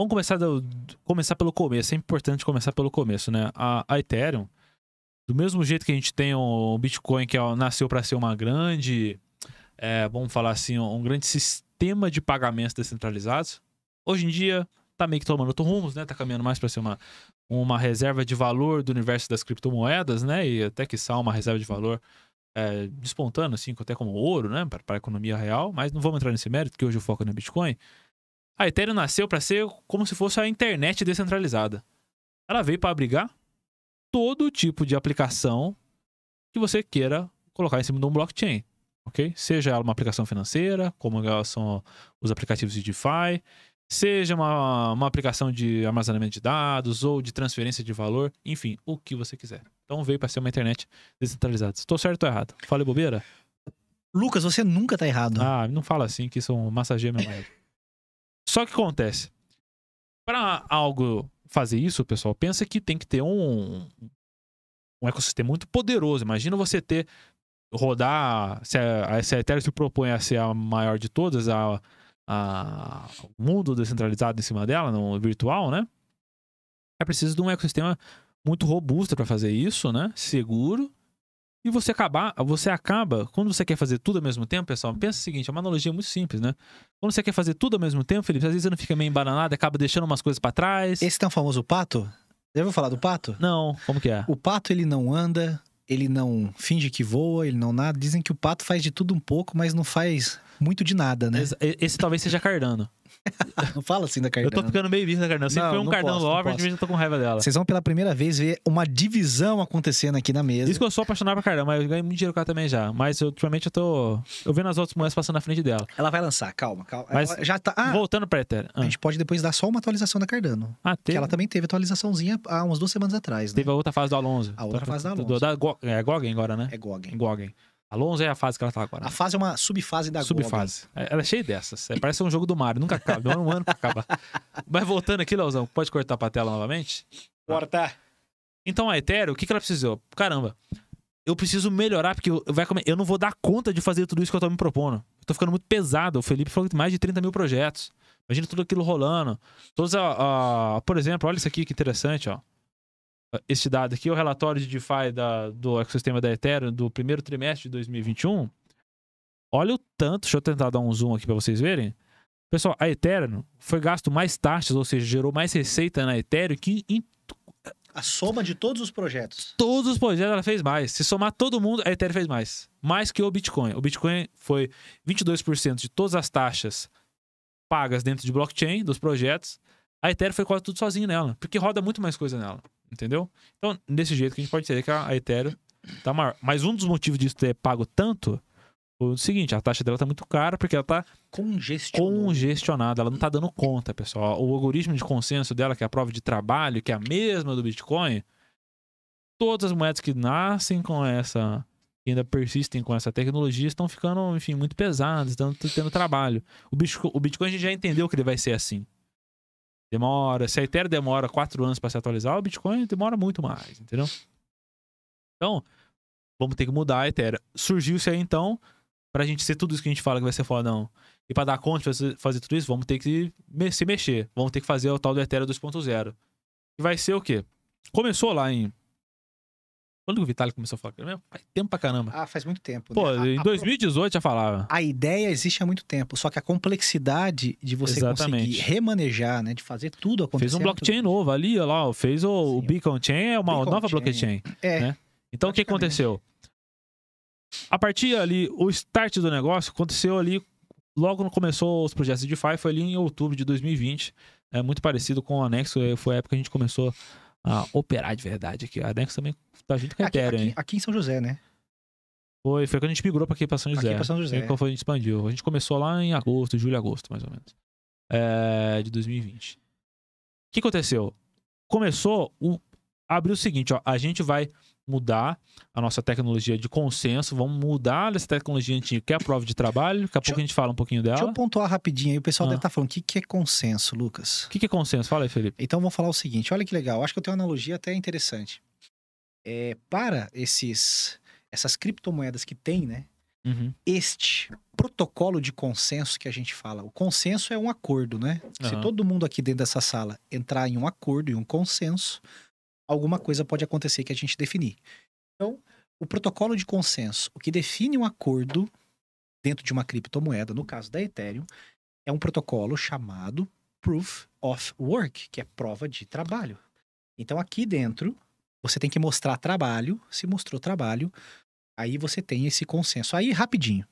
Vamos começar, do, começar pelo começo. É importante começar pelo começo, né? A, a Ethereum, do mesmo jeito que a gente tem o Bitcoin, que ó, nasceu para ser uma grande, é, vamos falar assim, um grande sistema de pagamentos descentralizados, hoje em dia tá meio que tomando outros rumos, né? Tá caminhando mais para ser uma, uma reserva de valor do universo das criptomoedas, né? E até que sal uma reserva de valor é, despontando, assim, até como ouro, né? Para a economia real. Mas não vamos entrar nesse mérito, que hoje o foco é no Bitcoin. A Ethereum nasceu para ser como se fosse a internet descentralizada. Ela veio para abrigar todo tipo de aplicação que você queira colocar em cima de um blockchain, ok? Seja ela uma aplicação financeira, como são os aplicativos de DeFi, seja uma, uma aplicação de armazenamento de dados ou de transferência de valor, enfim, o que você quiser. Então veio para ser uma internet descentralizada. Estou certo ou errado? Falei bobeira? Lucas, você nunca tá errado. Ah, não fala assim que isso massageia meu marido. *laughs* Só que acontece. Para algo fazer isso, pessoal, pensa que tem que ter um, um ecossistema muito poderoso. Imagina você ter rodar se a, se a Ethereum se propõe a ser a maior de todas, a, a, o mundo descentralizado em cima dela, no virtual, né? É preciso de um ecossistema muito robusto para fazer isso, né? Seguro e você acabar, você acaba, quando você quer fazer tudo ao mesmo tempo, pessoal, pensa o seguinte, é uma analogia muito simples, né? Quando você quer fazer tudo ao mesmo tempo, Felipe, às vezes você não fica meio embananado, acaba deixando umas coisas para trás. Esse tem o famoso pato? Já ouviu falar do pato? Não, como que é? O pato, ele não anda, ele não finge que voa, ele não nada. Dizem que o pato faz de tudo um pouco, mas não faz muito de nada, né? Esse, esse talvez seja Cardano. *laughs* Não fala assim da Eu Cardano. tô ficando meio bicho da Cardano. Eu sempre Não, fui um Cardano posso, lover, de vez eu tô com raiva dela. Vocês vão pela primeira vez ver uma divisão acontecendo aqui na mesa. Isso que eu sou apaixonado pra Cardano, mas eu ganhei muito dinheiro com ela também já. Mas eu, ultimamente eu tô. Eu vendo as outras moedas passando na frente dela. Ela vai lançar, calma, calma. Mas- Ela já tá. Ah, Voltando pra Ethereum. a Ah, gente pode depois dar só uma atualização da Cardano. ah Que teve, ela também teve atualizaçãozinha há umas duas semanas atrás, né? teve a outra fase do Alonso. A outra fase do Alonso. Da Go- é Gogen agora, né? É Gogen. Gogen. Alonso é a fase que ela tá agora. A fase é uma subfase da. Subfase. É, Ela é cheia dessas. É, parece um jogo do Mario. Nunca acaba. Demora um ano pra acabar. *laughs* Mas voltando aqui, Leozão, pode cortar pra tela novamente? Corta. Então a Ethereum, o que, que ela precisou? Caramba, eu preciso melhorar, porque eu, vai eu não vou dar conta de fazer tudo isso que eu tô me propondo. Eu tô ficando muito pesado. O Felipe falou que tem mais de 30 mil projetos. Imagina tudo aquilo rolando. Todos a, a- por exemplo, olha isso aqui que interessante, ó. Este dado aqui o relatório de DeFi da, do ecossistema da Ethereum do primeiro trimestre de 2021. Olha o tanto, deixa eu tentar dar um zoom aqui para vocês verem. Pessoal, a Ethereum foi gasto mais taxas, ou seja, gerou mais receita na Ethereum que em A soma de todos os projetos. todos os projetos ela fez mais. Se somar todo mundo, a Ethereum fez mais. Mais que o Bitcoin. O Bitcoin foi 22% de todas as taxas pagas dentro de blockchain dos projetos. A Ethereum foi quase tudo sozinho nela, porque roda muito mais coisa nela, entendeu? Então, desse jeito que a gente pode dizer que a a Ethereum tá maior. Mas um dos motivos disso ter pago tanto foi o seguinte, a taxa dela tá muito cara porque ela tá congestionada, ela não tá dando conta, pessoal. O algoritmo de consenso dela, que é a prova de trabalho, que é a mesma do Bitcoin, todas as moedas que nascem com essa, que ainda persistem com essa tecnologia, estão ficando, enfim, muito pesadas, estão tendo trabalho. O Bitcoin, o Bitcoin a gente já entendeu que ele vai ser assim. Demora, se a Ethereum demora quatro anos para se atualizar, o Bitcoin demora muito mais, entendeu? Então, vamos ter que mudar a Ethereum. Surgiu-se aí, então, pra gente ser tudo isso que a gente fala que vai ser fodão. E pra dar conta de fazer, tudo isso, vamos ter que se mexer. Vamos ter que fazer o tal do Ethereum 2.0. E vai ser o quê? Começou lá em. Quando o Vitalik começou a falar? Meu, Faz tempo pra caramba. Ah, faz muito tempo. Pô, né? Em a- 2018 já falava. A ideia existe há muito tempo, só que a complexidade de você Exatamente. conseguir remanejar, né, de fazer tudo acontecer. Fez um é muito- blockchain novo ali, ó lá, fez o, o Sim. Beacon Chain, é uma Beacon nova Chain. blockchain. É, né? Então o que aconteceu? A partir ali, o start do negócio aconteceu ali, logo no começou os projetos de DeFi, foi ali em outubro de 2020. É muito parecido com o Anexo, eh, foi a época que a gente começou a operar de verdade aqui. A Anexo também tá junto com a aqui, Ethereum, aqui- hein? aqui em São José, né? Foi, foi quando a gente migrou pra aqui pra São Aqui José. pra São José. Foi quando a gente expandiu. A gente começou lá em agosto, julho, agosto, mais ou menos. É, de 2020. O que aconteceu? Começou, o, abriu o seguinte, ó. A gente vai mudar a nossa tecnologia de consenso, vamos mudar essa tecnologia antiga, que é a prova de trabalho. Daqui a pouco a gente fala um pouquinho Deixa eu dela. pontuar rapidinho aí, o pessoal Ah. deve estar falando, o que, que é consenso, Lucas? O que, que é consenso? Fala aí, Felipe. Então vamos falar o seguinte, olha que legal, acho que eu tenho uma analogia até interessante. É, para esses essas criptomoedas que tem, né? Uhum. Este protocolo de consenso que a gente fala, o consenso é um acordo, né? Se Aham. todo mundo aqui dentro dessa sala entrar em um acordo, em um consenso, alguma coisa pode acontecer que a gente definir. Então, o protocolo de consenso, o que define um acordo dentro de uma criptomoeda, no caso da Ethereum, é um protocolo chamado Proof of Work, que é prova de trabalho. Então, aqui dentro, você tem que mostrar trabalho. Se mostrou trabalho, aí você tem esse consenso. Aí, rapidinho,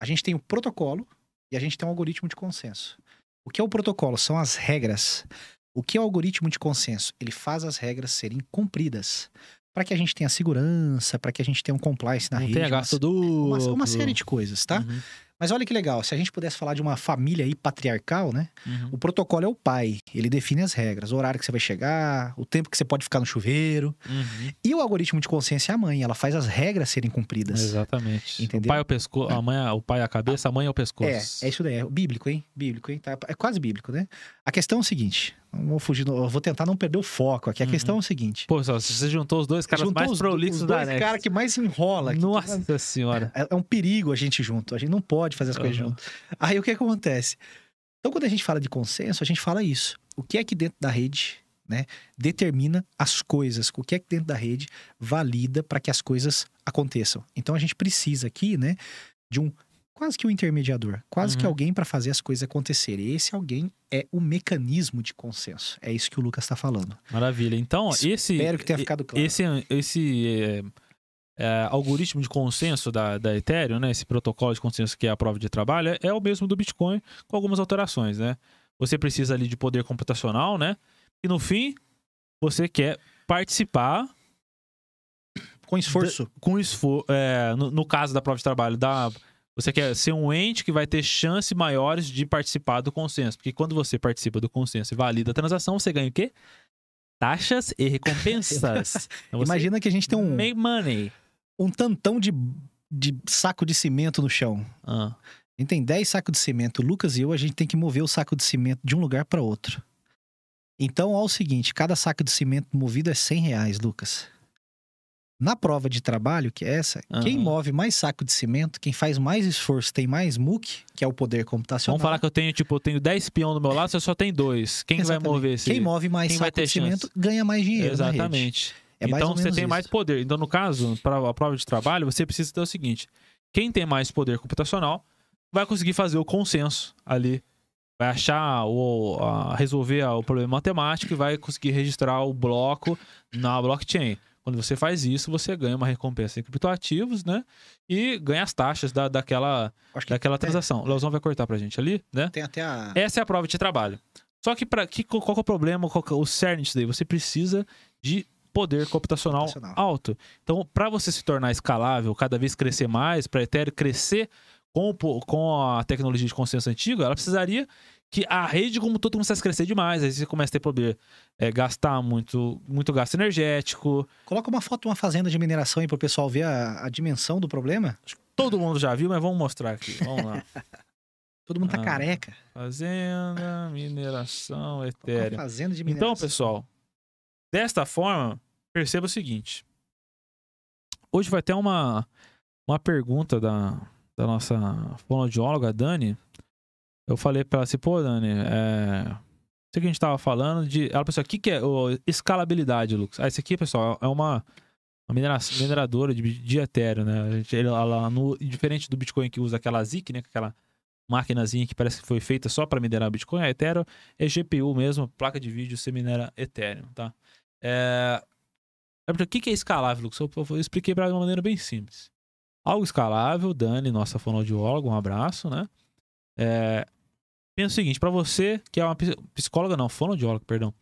a gente tem o protocolo e a gente tem um algoritmo de consenso. O que é o protocolo? São as regras. O que é o algoritmo de consenso? Ele faz as regras serem cumpridas. Para que a gente tenha segurança, para que a gente tenha um compliance na Não rede. gasto do. uma, uma série de coisas, tá? Uhum, Mas olha que legal, se a gente pudesse falar de uma família aí patriarcal, né? uhum. O protocolo é o pai, ele define as regras, o horário que você vai chegar, o tempo que você pode ficar no chuveiro. Uhum. E o algoritmo de consciência é a mãe, ela faz as regras serem cumpridas. Exatamente. Entendeu? O pai é o pescoço, a mãe é, o pai é a cabeça, a mãe é o pescoço. É, é isso daí, é bíblico, hein? Bíblico, hein? Tá- É quase bíblico, né? A questão é o seguinte, vou fugir, vou tentar não perder o foco aqui. A Uhum. questão é o seguinte, Pô, só, você juntou os dois caras mais os, prolixos os da dois Next. caras que mais enrola. que- Nossa senhora. É é um perigo a gente junto. A gente não pode fazer as coisas Aham. junto. Aí o que acontece? Então, quando a gente fala de consenso, a gente fala isso. O que é que dentro da rede, né, determina as coisas? O que é que dentro da rede valida para que as coisas aconteçam? Então, a gente precisa aqui, né, de um quase que um intermediador, quase que Uhum. alguém para fazer as coisas acontecerem. Esse alguém é o mecanismo de consenso. É isso que o Lucas está falando. Maravilha. Então, esse. Espero que tenha ficado claro. Esse, esse é, é, algoritmo de consenso da, da Ethereum, né? Esse protocolo de consenso que é a prova de trabalho, é, é o mesmo do Bitcoin, com algumas alterações, né? você precisa ali de poder computacional, né? E no fim, você quer participar Com esforço. com esforço. no, no caso da prova de trabalho, da, você quer ser um ente que vai ter chances maiores de participar do consenso. Porque quando você participa do consenso e valida a transação, você ganha o quê? Taxas e recompensas. *laughs* Então Imagina que a gente tem um, make money. um tantão de, de saco de cimento no chão. Ah, A gente tem 10 sacos de cimento. O Lucas e eu, a gente tem que mover o saco de cimento de um lugar para outro. Então, ó, o seguinte: cada saco de cimento movido é 100 reais, Lucas. Na prova de trabalho, que é essa, quem Aham. move mais saco de cimento, quem faz mais esforço, tem mais MOOC, que é o poder computacional. Vamos falar que eu tenho, tipo, eu tenho 10 peão do meu lado, você só tem dois. Quem que vai Exatamente. mover esse? Quem move mais quem saco de cimento ganha mais dinheiro. Exatamente. É mais então você tem mais isso. poder. Então, no caso, para a prova de trabalho, você precisa ter o seguinte: quem tem mais poder computacional vai conseguir fazer o consenso ali. Vai achar ou resolver o problema matemático e vai conseguir registrar o bloco na blockchain. Quando você faz isso, você ganha uma recompensa em criptoativos, né? E ganha as taxas da, daquela, daquela transação. O Leozão vai cortar pra gente ali, né? tem até a. Essa é a prova de trabalho. Só que, pra, que qual que é o problema, qual é o cerne disso daí? Você precisa de poder computacional, Computacional. alto. Então, para você se tornar escalável, cada vez crescer mais, para Ethereum crescer com, com a tecnologia de consenso antigo, ela precisaria que a rede como todo começasse a crescer demais. Aí você começa a ter poder é, gastar muito, muito gasto energético. Coloca uma foto de uma fazenda de mineração aí pro pessoal ver a, a dimensão do problema. Todo mundo já viu, mas vamos mostrar aqui. Vamos lá. *laughs* Todo mundo tá Ah, careca. Fazenda, mineração, Ethereum. fazenda de Então, mineração. pessoal, desta forma, perceba o seguinte. Hoje vai ter uma, uma pergunta da, da nossa fonoaudióloga, Dani. Eu falei pra ela assim, pô, Dani, é... Isso que a gente tava falando de... Ela pensou, o que, que é o escalabilidade, Lucas? Ah, isso aqui, pessoal, é uma, uma minera- mineradora de, de Ethereum, né? A gente- Ela, no, diferente do Bitcoin que usa aquela ZIC, né? Aquela maquinazinha que parece que foi feita só para minerar Bitcoin, a Ethereum é GPU mesmo, placa de vídeo, você minera Ethereum, tá? É... é O que que é escalável, Lucas? Eu, eu expliquei para de uma maneira bem simples. Algo escalável, Dani, nossa fonoaudióloga, um abraço, né? É... Pensa o seguinte, para você, que é uma ps- psicóloga, não, fonoaudióloga, perdão.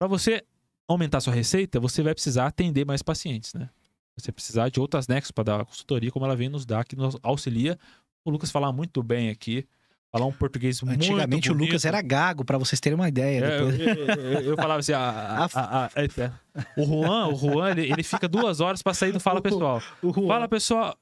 Para você aumentar sua receita, você vai precisar atender mais pacientes, né? Você precisar de outras nexos para dar consultoria, como ela vem nos dar, que nos auxilia. O Lucas falar muito bem aqui, falar um português muito Antigamente o. Lucas era gago, pra vocês terem uma ideia. É, eu, eu- eu- eu falava assim, a- a- a- a- é, o Juan, o Juan, ele, ele fica duas horas pra sair do *laughs* Fala Pessoal. Fala Pessoal,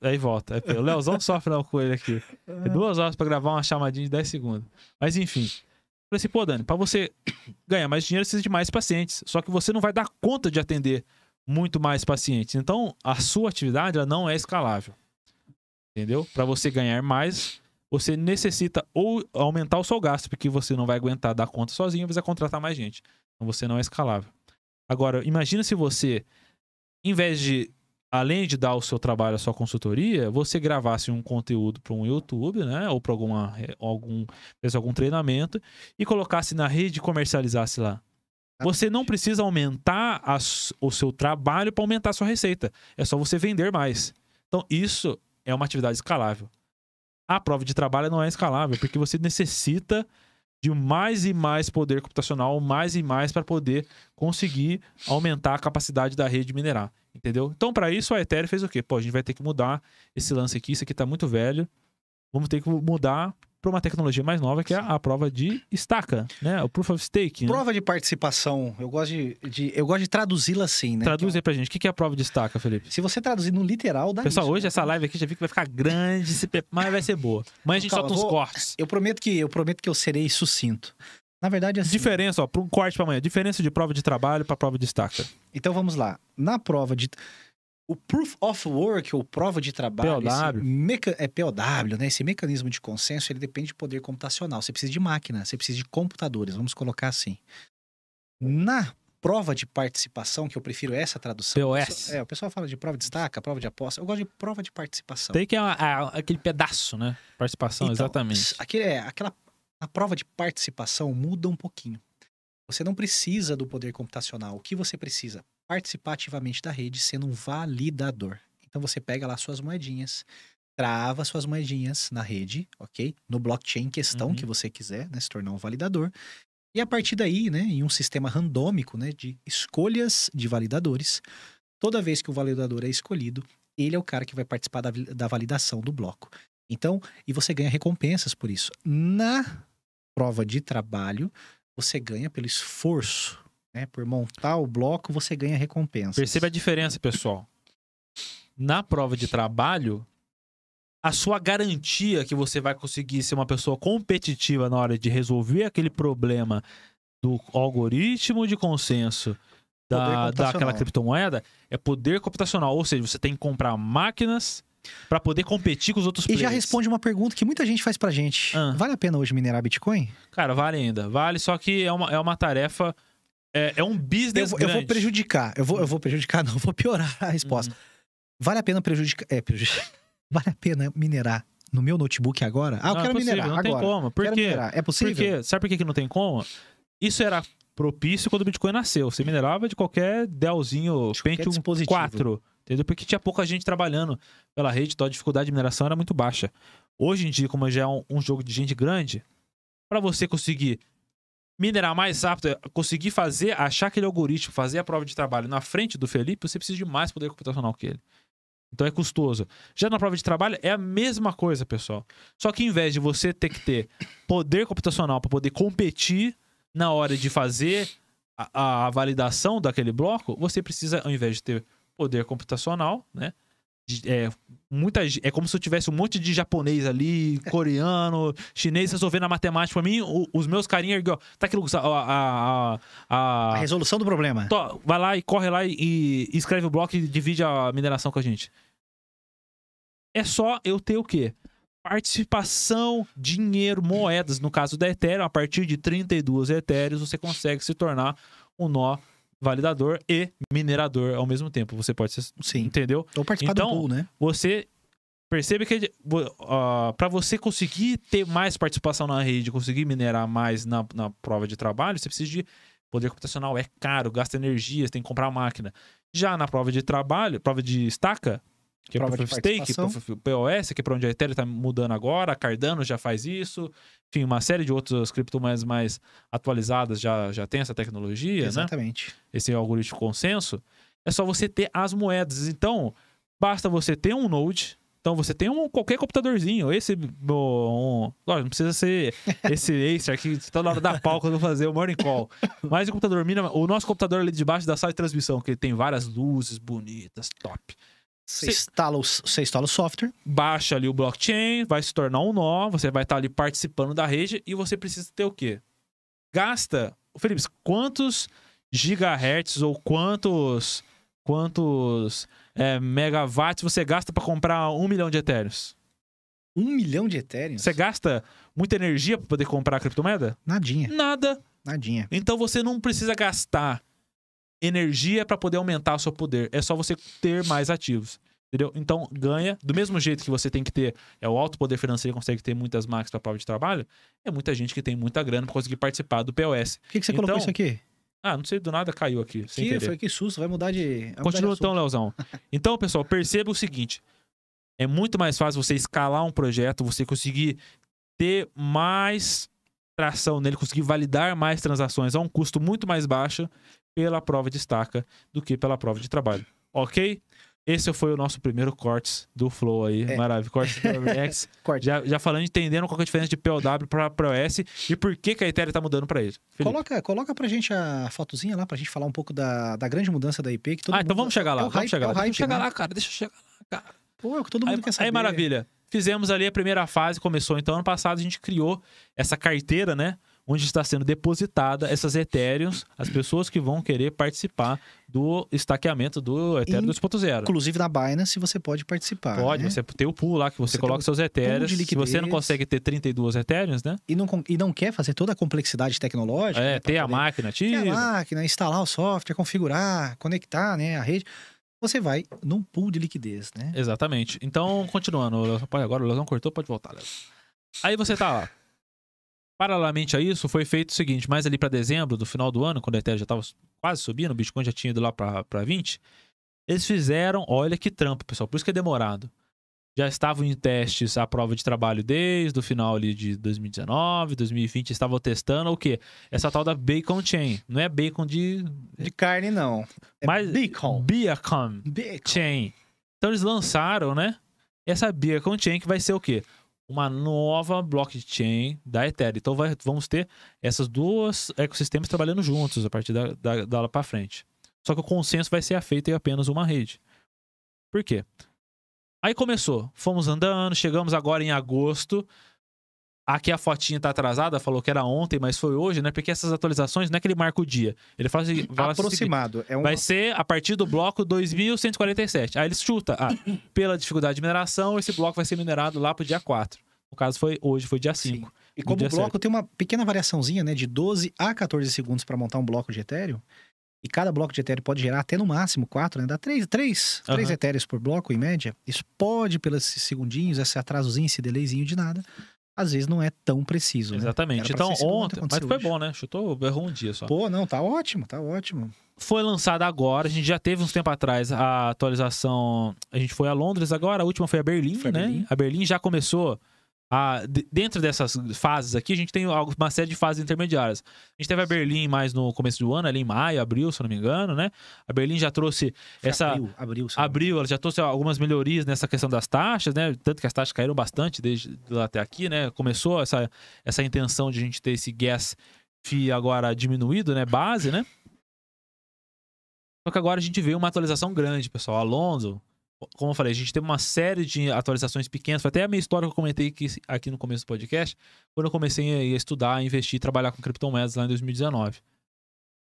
aí volta. O Leozão sofre não com ele aqui. É duas horas pra gravar uma chamadinha de 10 segundos. Mas enfim. Falei assim, pô, Dani, pra você *clears throat* ganhar mais dinheiro, precisa de mais pacientes. Só que você não vai dar conta de atender muito mais pacientes. Então, a sua atividade ela não é escalável. Entendeu? Pra você ganhar mais, você necessita ou aumentar o seu gasto, porque você não vai aguentar dar conta sozinho, você vai contratar mais gente. Então você não é escalável. Agora, imagina se você, em vez de, além de dar o seu trabalho, a sua consultoria, você gravasse um conteúdo para um YouTube, né? Ou para alguma algum, fizesse algum treinamento e colocasse na rede e comercializasse lá. Você não precisa aumentar o seu trabalho para aumentar a sua receita. É só você vender mais. Então, isso é uma atividade escalável. A prova de trabalho não é escalável, porque você necessita de mais e mais poder computacional, mais e mais para poder conseguir aumentar a capacidade da rede de minerar. Entendeu? Então, para isso, a Ethereum fez o quê? Pô, a gente vai ter que mudar esse lance aqui, isso aqui tá muito velho. Vamos ter que mudar para uma tecnologia mais nova, que é a prova de estaca, né? O Proof of Stake. né? Prova de participação, eu gosto de, de- eu gosto de traduzi-la assim, né? Traduz aí pra gente. O que é a prova de estaca, Felipe? Se você traduzir no literal, dá Pessoal, isso, hoje né? essa live aqui já vi que vai ficar grande, mas vai ser boa. Mas a gente Calma, solta uns vou- cortes. Eu prometo que eu prometo que eu serei sucinto. Na verdade, assim. Diferença, ó, para um corte pra amanhã. Diferença de prova de trabalho pra prova de estaca. Então vamos lá. Na prova de. O Proof of Work, ou prova de trabalho, POW. meca- é POW, né? Esse mecanismo de consenso, ele depende de poder computacional. Você precisa de máquina, você precisa de computadores, vamos colocar assim. Na prova de participação, que eu prefiro essa tradução. o POS. pessoal- É, o pessoal fala de prova de destaca, prova de aposta. Eu gosto de prova de participação. Tem que é a- aquele pedaço, né? Participação, Então, exatamente. Aquele, é, aquela, a prova de participação muda um pouquinho. Você não precisa do poder computacional. O que você precisa? Participar ativamente da rede sendo um validador. Então você pega lá suas moedinhas, trava suas moedinhas na rede, ok? No blockchain em questão Uhum. que você quiser, né? Se tornar um validador. E a partir daí, né? Em um sistema randômico, né? De escolhas de validadores, toda vez que o validador é escolhido, ele é o cara que vai participar da, da validação do bloco. Então, e você ganha recompensas por isso. Na prova de trabalho, você ganha pelo esforço, né? Por montar o bloco, você ganha recompensas. Perceba a diferença, pessoal. Na prova de trabalho, a sua garantia que você vai conseguir ser uma pessoa competitiva na hora de resolver aquele problema do algoritmo de consenso da, daquela criptomoeda é poder computacional. Ou seja, você tem que comprar máquinas para poder competir com os outros E já players. responde uma pergunta que muita gente faz pra gente. Ah. Vale a pena hoje minerar Bitcoin? Cara, vale ainda. Vale, só que é uma, é uma tarefa. É, é um Eu, business vou- eu vou prejudicar. Eu vou, eu vou prejudicar, *laughs* não, eu vou piorar a resposta. Uhum. Vale a pena prejudicar. É, prejudicar. *laughs* Vale a pena minerar no meu notebook agora? Ah, eu não, quero é possível, minerar não tem agora. como. Por quê? É possível? Porque, sabe por que, não tem como? Isso era propício quando o Bitcoin nasceu. Você minerava de qualquer Dellzinho De qualquer Pentium dispositivo. 4. Entendeu? Porque tinha pouca gente trabalhando pela rede, então a dificuldade de mineração era muito baixa. Hoje em dia, como já é um, um jogo de gente grande, para você conseguir minerar mais rápido, conseguir fazer, achar aquele algoritmo, fazer a prova de trabalho na frente do Felipe, você precisa de mais poder computacional que ele. Então é custoso. Já na prova de trabalho é a mesma coisa, pessoal. Só que em vez de você ter que ter poder computacional para poder competir na hora de fazer a, a validação daquele bloco, você precisa, ao invés de ter poder computacional, né? É, muita, ge- é como se eu tivesse um monte de japonês ali, *laughs* coreano, chinês resolvendo a matemática pra mim. o- os meus carinhas, ó, tá aquilo, a, a, a, A a, resolução do problema. Tó, vai lá e corre lá e, e escreve o bloco e divide a mineração com a gente. É só eu ter o quê? Participação, dinheiro, moedas. No caso da Ethereum, a partir de 32 Ethereum, você consegue se tornar um nó validador e minerador ao mesmo tempo. Você pode ser. Sim. Entendeu? Ou participar Então, do pool, né? Você percebe que para você conseguir ter mais participação na rede, conseguir minerar mais na, na prova de trabalho, você precisa de poder computacional. É caro, gasta energia, você tem que comprar máquina. Já na prova de trabalho, prova de estaca, que é Prova Proof of Stake. Proof of POS, que é para onde a Ethereum está mudando agora, a Cardano já faz isso, enfim, uma série de outras criptomoedas mais atualizadas já, já tem essa tecnologia, né? Exatamente. esse algoritmo de consenso, é só você ter as moedas. Então, basta você ter um Node. Então, você tem um, qualquer computadorzinho. Esse, um, lógico, não precisa ser *laughs* esse Acer aqui, toda hora da pau quando eu vou fazer o morning call. Mas o computador mínimo, o nosso computador ali debaixo da sala de transmissão, que ele tem várias luzes bonitas, top. Você Cê- instala, o, você instala o software. Baixa ali o blockchain, vai se tornar um nó, você vai estar ali participando da rede e você precisa ter o quê? Gasta, Felipe, quantos gigahertz ou quantos quantos é, megawatts você gasta para comprar um milhão de etéreos? Um milhão de Ethereum. Você gasta muita energia para poder comprar a criptomoeda? Nadinha, Nada. nadinha. Então você não precisa gastar energia para poder aumentar o seu poder. É só você ter mais ativos. Entendeu? Então ganha, do mesmo jeito que você tem que ter, é o alto poder financeiro consegue ter muitas máquinas para prova de trabalho, é muita gente que tem muita grana para conseguir participar do POS. Por que, que você Então, colocou isso aqui? Ah, não sei, do nada caiu aqui, sem Que, querer. foi que susto, vai mudar de. vai mudar de Continua então, Leozão. *laughs* Então, pessoal, perceba o seguinte: é muito mais fácil você escalar um projeto, você conseguir ter mais tração nele, conseguir validar mais transações a um custo muito mais baixo pela prova de estaca do que pela prova de trabalho. Ok? Esse foi o nosso primeiro cortes do Flow aí. É. Maravilha. Cortes do Rex. *laughs* Corte. já, já falando, entendendo qual é a diferença de POW para POS e por que, que a Ethereum tá mudando para ele. Felipe. Coloca, coloca pra gente a fotozinha lá, pra gente falar um pouco da, da grande mudança da IP. Que todo ah, então mundo- vamos chegar lá. é vamos hype, chegar é lá. o Deixa eu hype, chegar né? lá, cara. Deixa eu chegar lá, cara. Pô, é o que todo mundo aí, quer saber. aí, maravilha. Fizemos ali a primeira fase, começou então ano passado, a gente criou essa carteira, né? Onde está sendo depositada essas Ethereums, as pessoas que vão querer participar do estaqueamento do Ethereum In- 2.0. Inclusive na Binance você pode participar. Pode, né? você tem o pool lá que você, Você coloca seus Ethereums. de Se você não consegue ter 32 Ethereums, né? E, não, e não quer fazer toda a complexidade tecnológica. É, né, ter a poder- máquina ter a máquina, instalar o software, configurar, conectar né, a rede. Você vai num pool de liquidez, né? Exatamente. Então, continuando. Agora o Leozão cortou, pode voltar, Leozão. Aí você tá lá. Paralelamente a isso, foi feito o seguinte: mais ali para dezembro, do final do ano, quando a Ethereum já tava quase subindo, o Bitcoin já tinha ido lá para 20, eles fizeram, olha que trampo, pessoal, por isso que é demorado. já estavam em testes a prova de trabalho desde o final ali de 2019, 2020, estavam testando o quê? Essa tal da Bacon Chain. Não é bacon de... De carne, não. É Mas- bacon. Beacon Bacon. Chain. Então eles lançaram, né? Essa Beacon Chain que vai ser o quê? Uma nova blockchain da Ethereum. Então vai- vamos ter essas duas ecossistemas trabalhando juntos a partir da, da, dela para frente. Só que o consenso vai ser feito em apenas uma rede. Por quê? Aí começou. Fomos andando, chegamos agora em agosto. Aqui a fotinha tá atrasada, falou que era ontem, mas foi hoje, né? Porque essas atualizações não é que ele marca o dia. Ele fala assim, fala assim o Aproximado. É. Vai ser a partir do bloco 2147. Aí eles chuta, ah, pela dificuldade de mineração, esse bloco vai ser minerado lá pro dia 4. No caso foi hoje, foi dia 5. E como o bloco tem uma pequena variaçãozinha, né? De 12 a 14 segundos para montar um bloco de Ethereum. E cada bloco de Ethereum pode gerar até no máximo 4, né? Dá 3, 3, 3 Aham. Ethereums por bloco, em média. Isso pode, pelos segundinhos, esse atrasozinho, esse delayzinho de nada, às vezes não é tão preciso. né? Exatamente. Pra Então ontem, mas foi hoje. bom, né? Chutou, errou um dia só. Pô, não, tá ótimo, tá ótimo. Foi lançada agora, a gente já teve uns tempo atrás a atualização. A gente foi a Londres agora, a última foi a Berlim, Foi né? Berlim. A Berlim já começou. A, de- dentro dessas fases aqui, a gente tem uma série de fases intermediárias. A gente teve a Berlim mais no começo do ano, ali em maio, abril, se eu não me engano, né? A Berlim já trouxe Foi essa. Abril, abril, ela já trouxe algumas melhorias nessa questão das taxas, né? Tanto que as taxas caíram bastante desde lá até aqui, né? Começou essa, essa intenção de a gente ter esse gas fee agora diminuído, né? Base, né? Só que agora a gente vê uma atualização grande, pessoal. Alonso, como eu falei, a gente teve uma série de atualizações pequenas. Foi até a minha história que eu comentei aqui, aqui no começo do podcast, quando eu comecei a estudar, a investir, trabalhar com criptomoedas lá em 2019.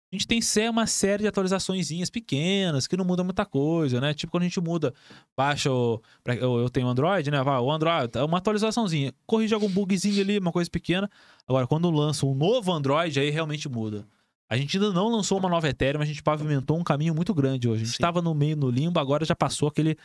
A gente tem uma série de atualizaçõezinhas pequenas que não muda muita coisa, né? Tipo quando a gente muda, baixa o. Eu, tenho Android, né? Vai, O Android, é uma atualizaçãozinha. Corrige algum bugzinho ali, uma coisa pequena. Agora, quando lança um novo Android, aí realmente muda. A gente ainda não lançou uma nova Ethereum, a gente pavimentou um caminho muito grande hoje. A gente estava no meio, no limbo, agora já passou aquele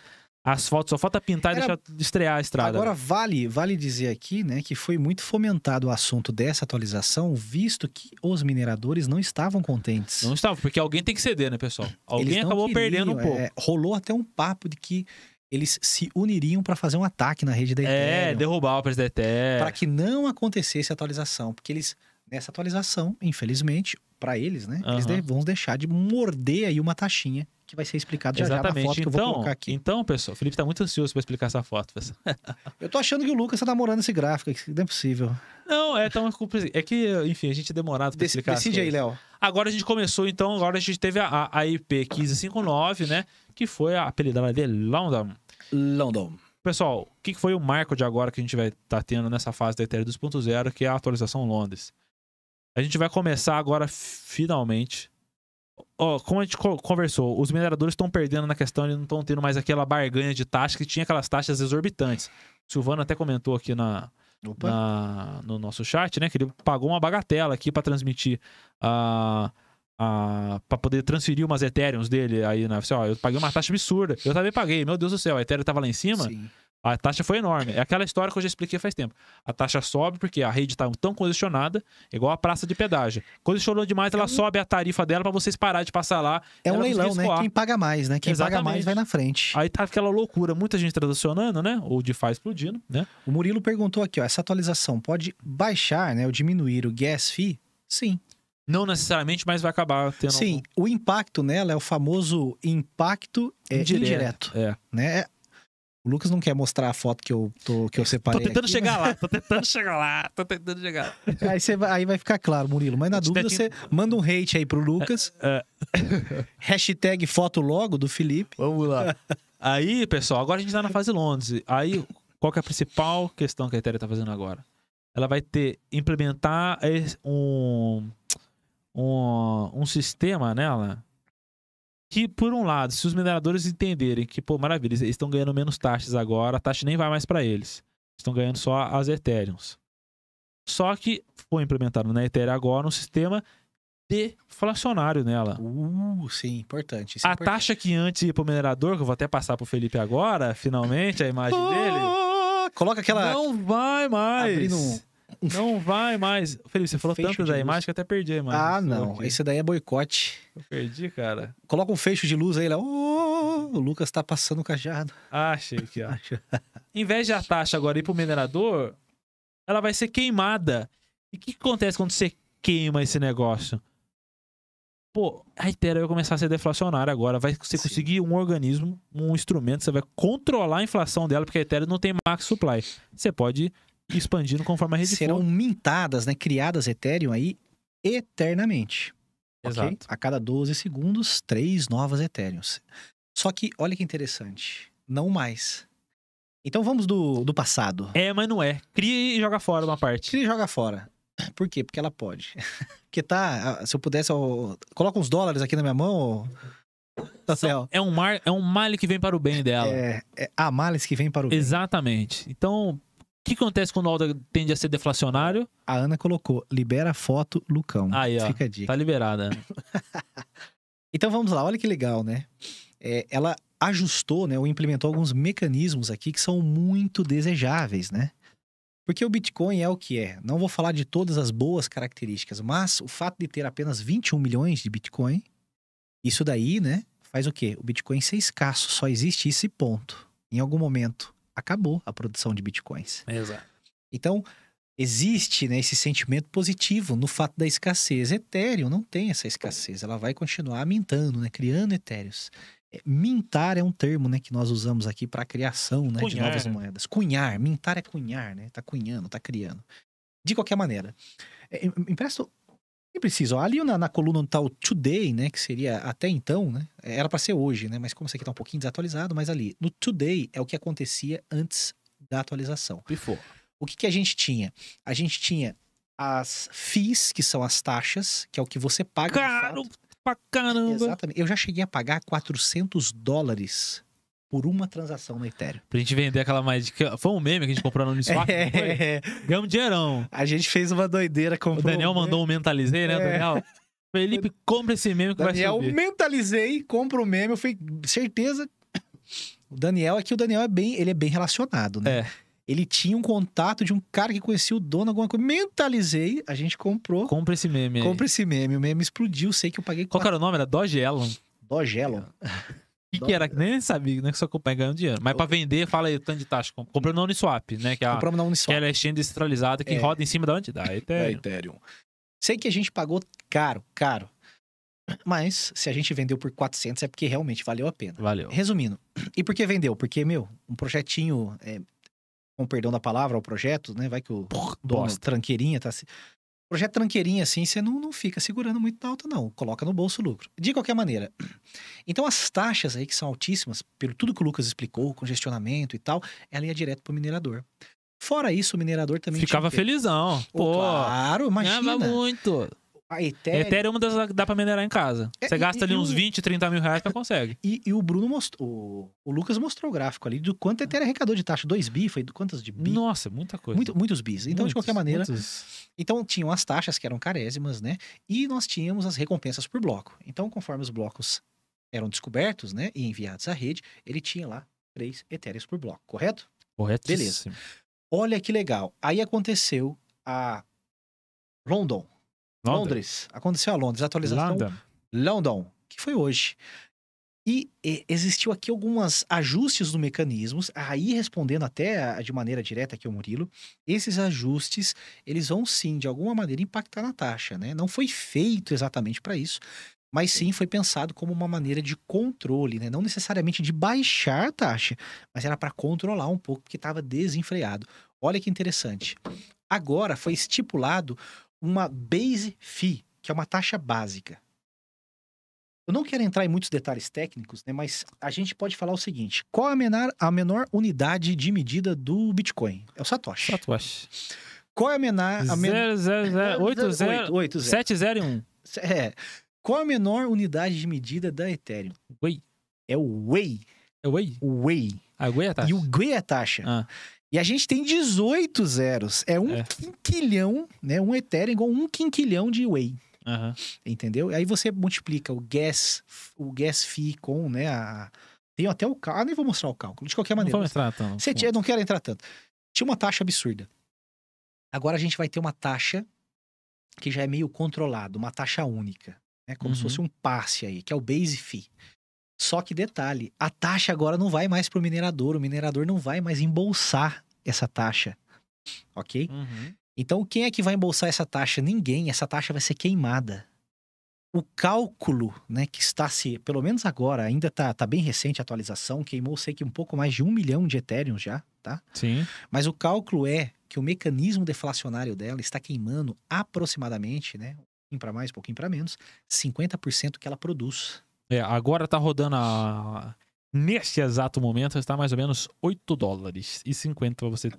asfalto, só falta pintar e Era- deixar estrear a estrada. Agora vale, vale dizer aqui, né, que foi muito fomentado o assunto dessa atualização, visto que os mineradores não estavam contentes. Não estava, porque alguém tem que ceder, né, pessoal? Alguém acabou queriam, perdendo um pouco. é, rolou até um papo de que eles se uniriam para fazer um ataque na rede da É, Ethereum, derrubar o preço da Ethereum. para que não acontecesse a atualização, porque eles nessa atualização, infelizmente, para eles, né, eles Aham. de- vão deixar de morder aí uma taxinha que vai ser explicado já já na Exatamente. foto que eu vou então, colocar aqui. então, pessoal, o Felipe tá muito ansioso pra explicar essa foto, pessoal. *laughs* Eu tô achando que o Lucas tá namorando esse gráfico, não é possível. Não, é tão é que, enfim, a gente é demorado pra Dec- explicar. Decide aí. Léo. Agora a gente começou, então, agora a gente teve a, a, IP 1559, né? Que foi a apelidada de London. London. Pessoal, o que que foi o marco de agora que a gente vai estar tendo nessa fase da Ethereum 2.0, que é a atualização Londres? A gente vai começar agora, finalmente. Ó, como a gente co- conversou, os mineradores estão perdendo na questão, eles não estão tendo mais aquela barganha de taxa que tinha aquelas taxas exorbitantes. O Silvano até comentou aqui na, na- no nosso chat, né? Que ele pagou uma bagatela aqui para transmitir a. a para poder transferir umas Ethereums dele aí na. Assim, ó, eu paguei uma taxa absurda. Eu também paguei, meu Deus do céu, a Ethereum tava lá em cima. Sim. A taxa foi enorme. É aquela história que eu já expliquei faz tempo. A taxa sobe porque a rede está tão congestionada, igual a praça de pedágio. Congestionou demais, ela sobe a tarifa dela para vocês parar de passar lá. É um leilão, né? Quem paga mais, né? Quem paga Exatamente. mais vai na frente. Aí tá aquela loucura, muita gente transacionando, né? O DeFi explodindo, né? O Murilo perguntou aqui, ó, essa atualização pode baixar, né, ou diminuir o gas fee? Sim. Não necessariamente, mas vai acabar tendo Sim, o impacto nela é o famoso impacto é, Indireto. indireto, É. né? O Lucas não quer mostrar a foto que eu, tô, que eu Tô separei tentando aqui, chegar lá, tô tentando chegar lá, tô tentando chegar. mas *laughs* Aí, você vai, aí vai ficar claro, Murilo. Mas na dúvida, tem- você manda um hate aí pro Lucas. É. *laughs* Hashtag foto logo do Felipe. Vamos lá. *laughs* Aí, pessoal, agora a gente tá na fase Londres. Aí, qual que é a principal questão que a Ethereum tá fazendo agora? Ela vai ter, implementar um, um, um sistema nela que, por um lado, se os mineradores entenderem que, pô, maravilha, eles estão ganhando menos taxas agora, a taxa nem vai mais para eles. Estão ganhando só as Ethereums. Só que foi implementado na Ethereum agora um sistema deflacionário nela. Uh, sim, importante. é A importante. taxa que antes ia pro minerador, que eu vou até passar pro Felipe agora, finalmente, a imagem *laughs* dele. Coloca aquela. Não vai mais. Abrindo um *laughs* Não vai mais. Felipe, você falou tanto da imagem que eu até perdi a imagem. Ah, não. aqui. Esse daí é boicote. Eu perdi, cara. Coloca um fecho de luz aí lá. Ô, o Lucas tá passando o cajado. Ah, achei aqui, ó. *laughs* Em vez de a taxa agora ir pro minerador, ela vai ser queimada. E o que, que acontece quando você queima esse negócio? Pô, a Ethereum vai começar a ser deflacionária agora. Vai você Sim. conseguir um organismo, um instrumento, você vai controlar a inflação dela, porque a Ethereum não tem max supply. Você pode expandindo conforme a rede Serão for. mintadas, né? Criadas Ethereum aí eternamente. Exato. A cada 12 segundos, três novas Ethereums. Só que, olha que interessante. Não mais. Então vamos do, do passado. É, mas não é. Cria e joga fora uma parte. Se ele joga fora. Por quê? Porque ela pode. *laughs* Porque tá. Se eu pudesse, eu... coloca uns dólares aqui na minha mão. Rafael. É um, mar, é um mal que vem para o bem dela. É, é a males que vem para o bem. Exatamente. Então, o que acontece quando o dólar tende a ser deflacionário? A Ana colocou: libera a foto, Lucão. Aí, ó. Fica a dica. Tá liberada. *laughs* Então vamos lá, olha que legal, né? É, ela ajustou, né, ou implementou alguns mecanismos aqui que são muito desejáveis, né? Porque o Bitcoin é o que é. Não vou falar de todas as boas características, mas o fato de ter apenas 21 milhões de Bitcoin, isso daí, né, faz o quê? O Bitcoin ser escasso, só existe esse ponto. Em algum momento, acabou a produção de Bitcoins. Exato. Então, existe né, esse sentimento positivo no fato da escassez. Ethereum não tem essa escassez, ela vai continuar mintando, né, criando etéreos. É, mintar é um termo né, que nós usamos aqui para a criação né, de novas moedas. Cunhar, mintar é cunhar, né? Tá cunhando, tá criando. De qualquer maneira, é, em- empresto. Nem preciso. ó, Ali na, na coluna onde tá o today, né? Que seria até então, né? Era para ser hoje, né? Mas como isso aqui tá um pouquinho desatualizado, mas ali. No today é o que acontecia antes da atualização. Pifou. O que, que a gente tinha? A gente tinha as fees, que são as taxas, que é o que você paga. Caro pra caramba. Exatamente. Eu já cheguei a pagar 400 dólares por uma transação no Ethereum. Pra gente vender aquela mais. que Foi um meme que a gente comprou no Uniswap. *laughs* É, Ganhamos dinheirão. a gente fez uma doideira. O Comprou Daniel um mandou um mentalizei, né, É. Daniel? Felipe, *laughs* compra esse meme que Daniel, vai subir. mentalizei, compro o meme, eu fui certeza. O Daniel aqui, o Daniel é bem, ele é bem relacionado, né? É. Ele tinha um contato de um cara que conhecia o dono, alguma coisa. Mentalizei, a gente comprou. Compra esse meme aí. Compra esse meme. O meme explodiu, sei que eu paguei Qual que era o nome? Era Doge Elon. O que, que era? Nem sabia, né? Que só comprei ganhando dinheiro. Mas pra vender, fala aí o tanto de taxa. Comprei no Uniswap, né? Que é a, Compramos na que Uniswap. é a exchange descentralizada que É. roda em cima da onde? *laughs* Da da Ethereum. Ethereum. Sei que a gente pagou caro, caro. Mas se a gente vendeu por 400 é porque realmente valeu a pena. Valeu. Resumindo, *clears throat* e por que vendeu? Porque, meu, um projetinho, é, com perdão da palavra, o projeto, né? Vai que o dono bosta. tranqueirinha tá... se- Projeto tranqueirinha, assim, você não, não fica segurando muito na alta, não. Coloca no bolso o lucro. De qualquer maneira. *clears throat* Então, as taxas aí, que são altíssimas, pelo tudo que o Lucas explicou, congestionamento e tal, ela ia direto pro minerador. Fora isso, o minerador também Ficava felizão. Ô, Pô, claro, imagina. ganhava muito. A Ethereum... Ethereum é uma das que dá pra minerar em casa. É, Você e- gasta e ali o- uns 20, 30 mil reais pra consegue. E, e o Bruno mostrou, o, o Lucas mostrou o gráfico ali do quanto a Ethereum arrecadou de taxa. 2 bi, foi quantas de bi? Nossa, muita coisa. Muito, muitos bis. Então, de Muitos, qualquer maneira, muitos. então tinham as taxas que eram carésimas, né? E nós tínhamos as recompensas por bloco. Então, conforme os blocos eram descobertos, né, e enviados à rede, ele tinha lá três etéreos por bloco, correto? Corretíssimo. Olha que legal. Aí aconteceu a London, Londres. Aconteceu a Londres, atualização London. London, que foi hoje. E, e, existiu aqui alguns ajustes no mecanismos, aí respondendo até de maneira direta aqui o Murilo, esses ajustes, eles vão sim, de alguma maneira, impactar na taxa, né? Não foi feito exatamente para isso, mas sim foi pensado como uma maneira de controle, né? Não necessariamente de baixar a taxa, mas era para controlar um pouco, porque estava desenfreado. Olha que interessante. Agora foi estipulado uma base fee, que é uma taxa básica. Eu não quero entrar em muitos detalhes técnicos, né? Mas a gente pode falar o seguinte: qual é a menor, a menor unidade de medida do Bitcoin? É o Satoshi. Satoshi. Qual é a menor. A men... 00080 Oito, zero. 701. É. Qual é a menor unidade de medida da Ethereum? Wei. É o Wei. É o Wei? O Wei. A Wei é a taxa. E o Gwei é a taxa. Ah. E a gente tem 18 zeros. É um É. quinquilhão, né? Um Ethereum igual um quinquilhão de Wei. Aham. Entendeu? Aí você multiplica o gas, o gas fee com, né, a... Tem até o cálculo, ah, nem vou mostrar o cálculo, de qualquer Não maneira. vamos entrar tão. Você tinha, eu não quero entrar tanto. Tinha uma taxa absurda. Agora a gente vai ter uma taxa que já é meio controlada, uma taxa única, né? Como se Uhum. fosse um passe aí, que é o base fee. Só que detalhe, a taxa agora não vai mais para o minerador, o minerador não vai mais embolsar essa taxa, ok? Uhum. Então, quem é que vai embolsar essa taxa? Ninguém. Essa taxa vai ser queimada. O cálculo, né, que está se, pelo menos agora, ainda tá, tá bem recente a atualização, queimou, sei que um pouco mais de um milhão de Ethereum já, tá? Sim. Mas o cálculo é que o mecanismo deflacionário dela está queimando aproximadamente, né, um pouquinho para mais, um pouquinho para menos, 50% que ela produz. É, agora tá rodando a. Neste exato momento está mais ou menos 8 dólares e 50 para você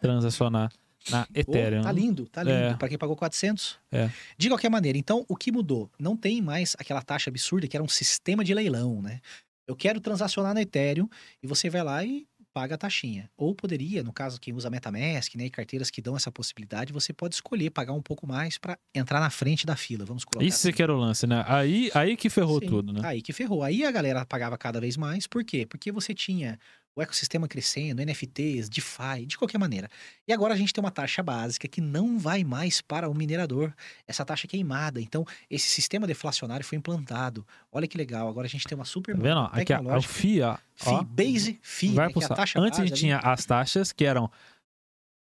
transacionar na Ethereum. Oh, tá lindo, tá lindo. É. Para quem pagou 400. É. De qualquer maneira, então, o que mudou? Não tem mais aquela taxa absurda que era um sistema de leilão, né? Eu quero transacionar na Ethereum e você vai lá e paga a taxinha. Ou poderia, no caso quem usa MetaMask, né, e carteiras que dão essa possibilidade, você pode escolher pagar um pouco mais para entrar na frente da fila, vamos colocar. Isso assim. que era o lance, né? Aí, aí que ferrou Sim, tudo, né? Aí que ferrou. Aí a galera pagava cada vez mais. Por quê? Porque você tinha o ecossistema crescendo, NFTs, DeFi, de qualquer maneira. E agora a gente tem uma taxa básica que não vai mais para o minerador. Essa taxa é queimada. Então, esse sistema deflacionário foi implantado. Olha que legal. Agora a gente tem uma super Tá vendo? Aqui, o tecnológica. FII, ó, Fee, ó, base fee, vai né, é a taxa Antes a base gente ali, tinha as taxas que eram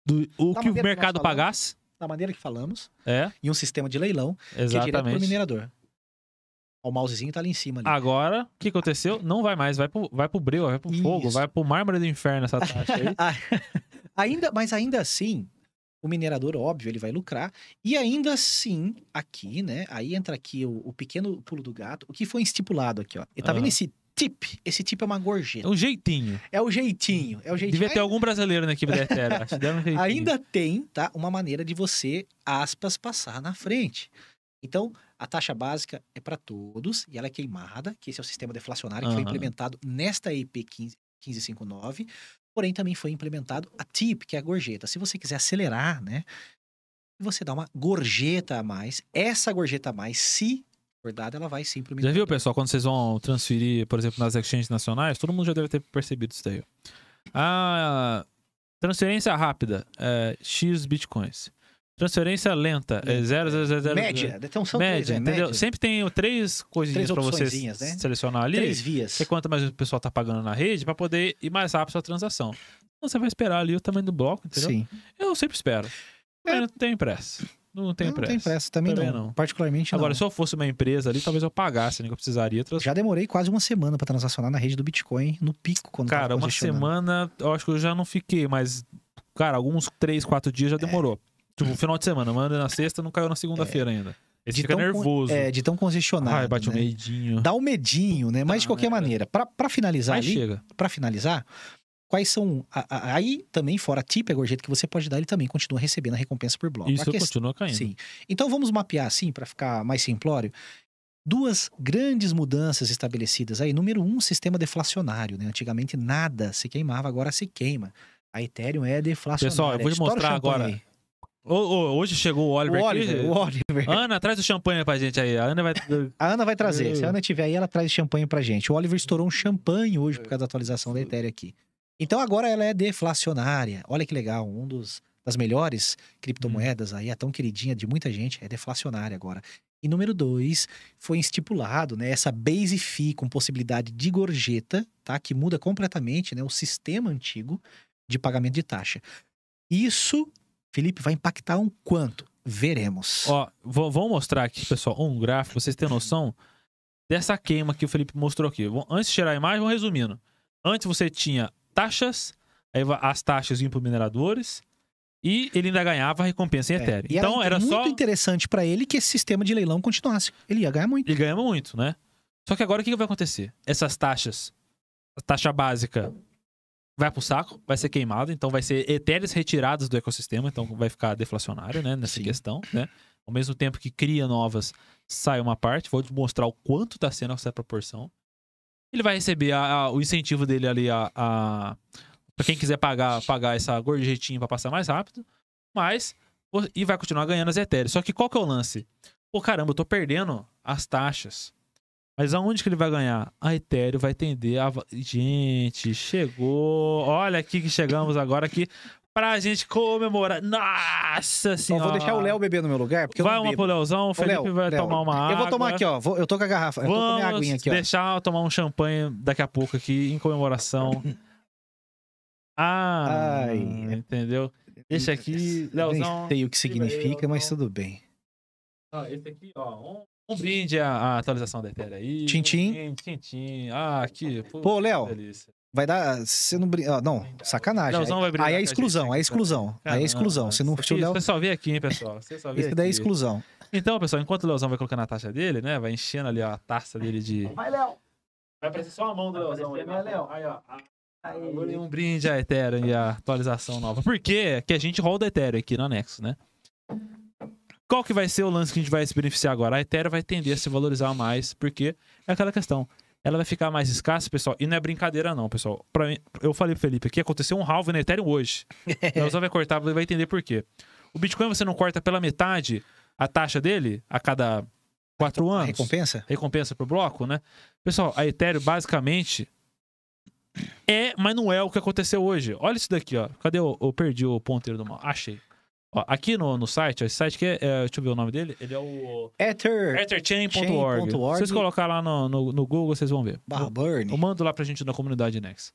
do, o que o mercado falamos. pagasse. da maneira que falamos, É, e um sistema de leilão que é direto para o exatamente. minerador. O mousezinho tá ali em cima. Ali. Agora, o que aconteceu? Não vai mais, vai pro, vai pro breu, vai pro fogo, Isso. vai pro mármore do inferno essa taxa aí. *laughs* Ainda, mas ainda assim, o minerador, óbvio, ele vai lucrar. E ainda assim, aqui, né? Aí entra aqui o, o pequeno pulo do gato. O que foi estipulado aqui, ó. E tá vendo Aham. esse tip? Esse tip é uma gorjeta. um jeitinho. É o jeitinho. É o jeitinho. Devia ter algum brasileiro na equipe da deram um. Ainda tem, tá? Uma maneira de você, aspas, passar na frente. Então, a taxa básica é para todos e ela é queimada, que esse é o sistema deflacionário que foi implementado nesta EP 15, 1559. Porém, também foi implementado a TIP, que é a gorjeta. Se você quiser acelerar, né? Você dá uma gorjeta a mais. Essa gorjeta a mais, se for dada, ela vai sim pro Já viu, pessoal, quando vocês vão transferir, por exemplo, nas exchanges nacionais? Todo mundo já deve ter percebido isso daí. ó. Ah, transferência rápida, é, X bitcoins. Transferência lenta, é 0,000. Média. Então são média, três, é, entendeu? média. Sempre tem três coisinhas pra você né? selecionar ali. Três vias. É quanto mais o pessoal tá pagando na rede pra poder ir mais rápido a sua transação. Então você vai esperar ali o tamanho do bloco, entendeu? Sim. Eu sempre espero. É. Mas não tem pressa. Não tem não pressa. tem pressa também, Também não. não. Particularmente Agora, não. se eu fosse uma empresa ali, talvez eu pagasse, né? Que eu precisaria trans... Já demorei quase uma semana para transacionar na rede do Bitcoin no pico quando Cara, uma semana, eu acho que eu já não fiquei, mas, cara, alguns três, quatro dias já demorou. Tipo, final de semana, manda na sexta, não caiu na segunda-feira ainda. Aí você De fica tão nervoso. É, de tão congestionado. Ai, bate um né? medinho. Dá um medinho, né? Mas de qualquer né? maneira, pra pra finalizar Mas ali, chega. para finalizar, quais são a- a- aí também fora tip, a gorjeta que você pode dar, ele também continua recebendo a recompensa por bloco. Isso questão- continua caindo. Sim. Então vamos mapear assim para ficar mais simplório. Duas grandes mudanças estabelecidas aí. Número um, sistema deflacionário, né? Antigamente nada se queimava, agora se queima. A Ethereum é deflacionária. Pessoal, eu vou te mostrar agora. Hoje chegou o O Oliver, Oliver, aqui. o Oliver. Ana, traz o champanhe pra gente aí. A Ana vai. A Ana vai trazer. Se a. Ana tiver aí, ela traz champanhe pra gente. O Oliver estourou um champanhe hoje por causa da atualização da Ethereum aqui. Então agora ela é deflacionária. Olha que legal, um dos das melhores criptomoedas aí, a tão queridinha de muita gente, é deflacionária agora. E número dois, foi estipulado, né, essa base fee com possibilidade de gorjeta, tá? Que muda completamente, né, o sistema antigo de pagamento de taxa. Isso, Felipe, vai impactar um quanto? Veremos. Ó, vou, vou mostrar aqui, pessoal, um gráfico, pra vocês terem noção dessa queima que o Felipe mostrou aqui. Antes de tirar a imagem, vou resumindo. Antes você tinha taxas, aí as taxas iam para mineradores e ele ainda ganhava recompensa em É, Ethereum. Então era muito só. interessante pra ele que esse sistema de leilão continuasse. Ele ia ganhar muito. Ele ganhava muito, né? Só que agora o que que vai acontecer? Essas taxas, a taxa básica vai pro saco, vai ser queimada, então vai ser etéreos retirados do ecossistema, então vai ficar deflacionário, né, nessa Sim. questão, né? Ao mesmo tempo que cria novas, sai uma parte, vou te mostrar o quanto tá sendo essa proporção. Ele vai receber a- a- o incentivo dele ali a, a para quem quiser pagar, pagar essa gorjetinha para passar mais rápido, mas e vai continuar ganhando as etéreos. Só que qual que é o lance? Pô, caramba, eu tô perdendo as taxas. Mas aonde que ele vai ganhar? A Ethereum vai tender a. Gente, chegou. Olha aqui que chegamos agora aqui. pra gente comemorar. Nossa senhora. vou deixar o Léo beber no meu lugar, porque eu Vai não uma bebo. pro Leozão, o Felipe Léo, vai Léo, tomar uma água. Eu vou tomar aqui, ó. Vou- eu tô com a garrafa. Eu tô com a minha Vamos aguinha aqui, ó. deixar eu tomar um champanhe daqui a pouco aqui em comemoração. *coughs* Ah, Ai. entendeu? Deixa aqui, Leozão. Nem sei o que significa, mas tudo bem. Ó, esse aqui, ó, um, brinde à, atualização da Ethereum aí. Brinde, Tchim-tchim. Ah, aqui. pô, Pô, Léo, vai dar. Você não brinca. ó, Não, sacanagem. Leozão vai brindar Aí é exclusão, aí é exclusão. Aí é exclusão. Se não Léo. Você só vê aqui, hein, pessoal? Você só vê Isso daí é exclusão. Então, pessoal, enquanto o Leozão vai colocando a taxa dele, né? Vai enchendo ali ó, a taça dele de. Vai, Léo. Vai aparecer só a mão do Leozão aparecer, né, Léo? Aí, ó. Agora Um brinde à Ethereum e a atualização nova. Por quê? Que a gente roda Ethereum aqui no anexo, né? Qual que vai ser o lance que a gente vai se beneficiar agora? A Ethereum vai tender a se valorizar mais, porque é aquela questão. Ela vai ficar mais escassa, pessoal. E não é brincadeira, não, pessoal. Pra mim, eu falei pro Felipe aqui, aconteceu um halving na Ethereum hoje. *laughs* O Leozão vai cortar, vai entender por quê. O Bitcoin você não corta pela metade a taxa dele a cada quatro A anos recompensa? recompensa pro bloco, né? Pessoal, a Ethereum basicamente é, mas não é o que aconteceu hoje. Olha isso daqui, ó. Cadê o. Eu perdi o ponteiro do mal. Achei. Ó, aqui no, no site, esse site que é, é, Deixa eu ver o nome dele. Ele é o Ether etherchain.org. Se vocês colocar lá no, no, no Google, vocês vão ver. barra Eu, burn. eu mando lá pra gente na comunidade Nex.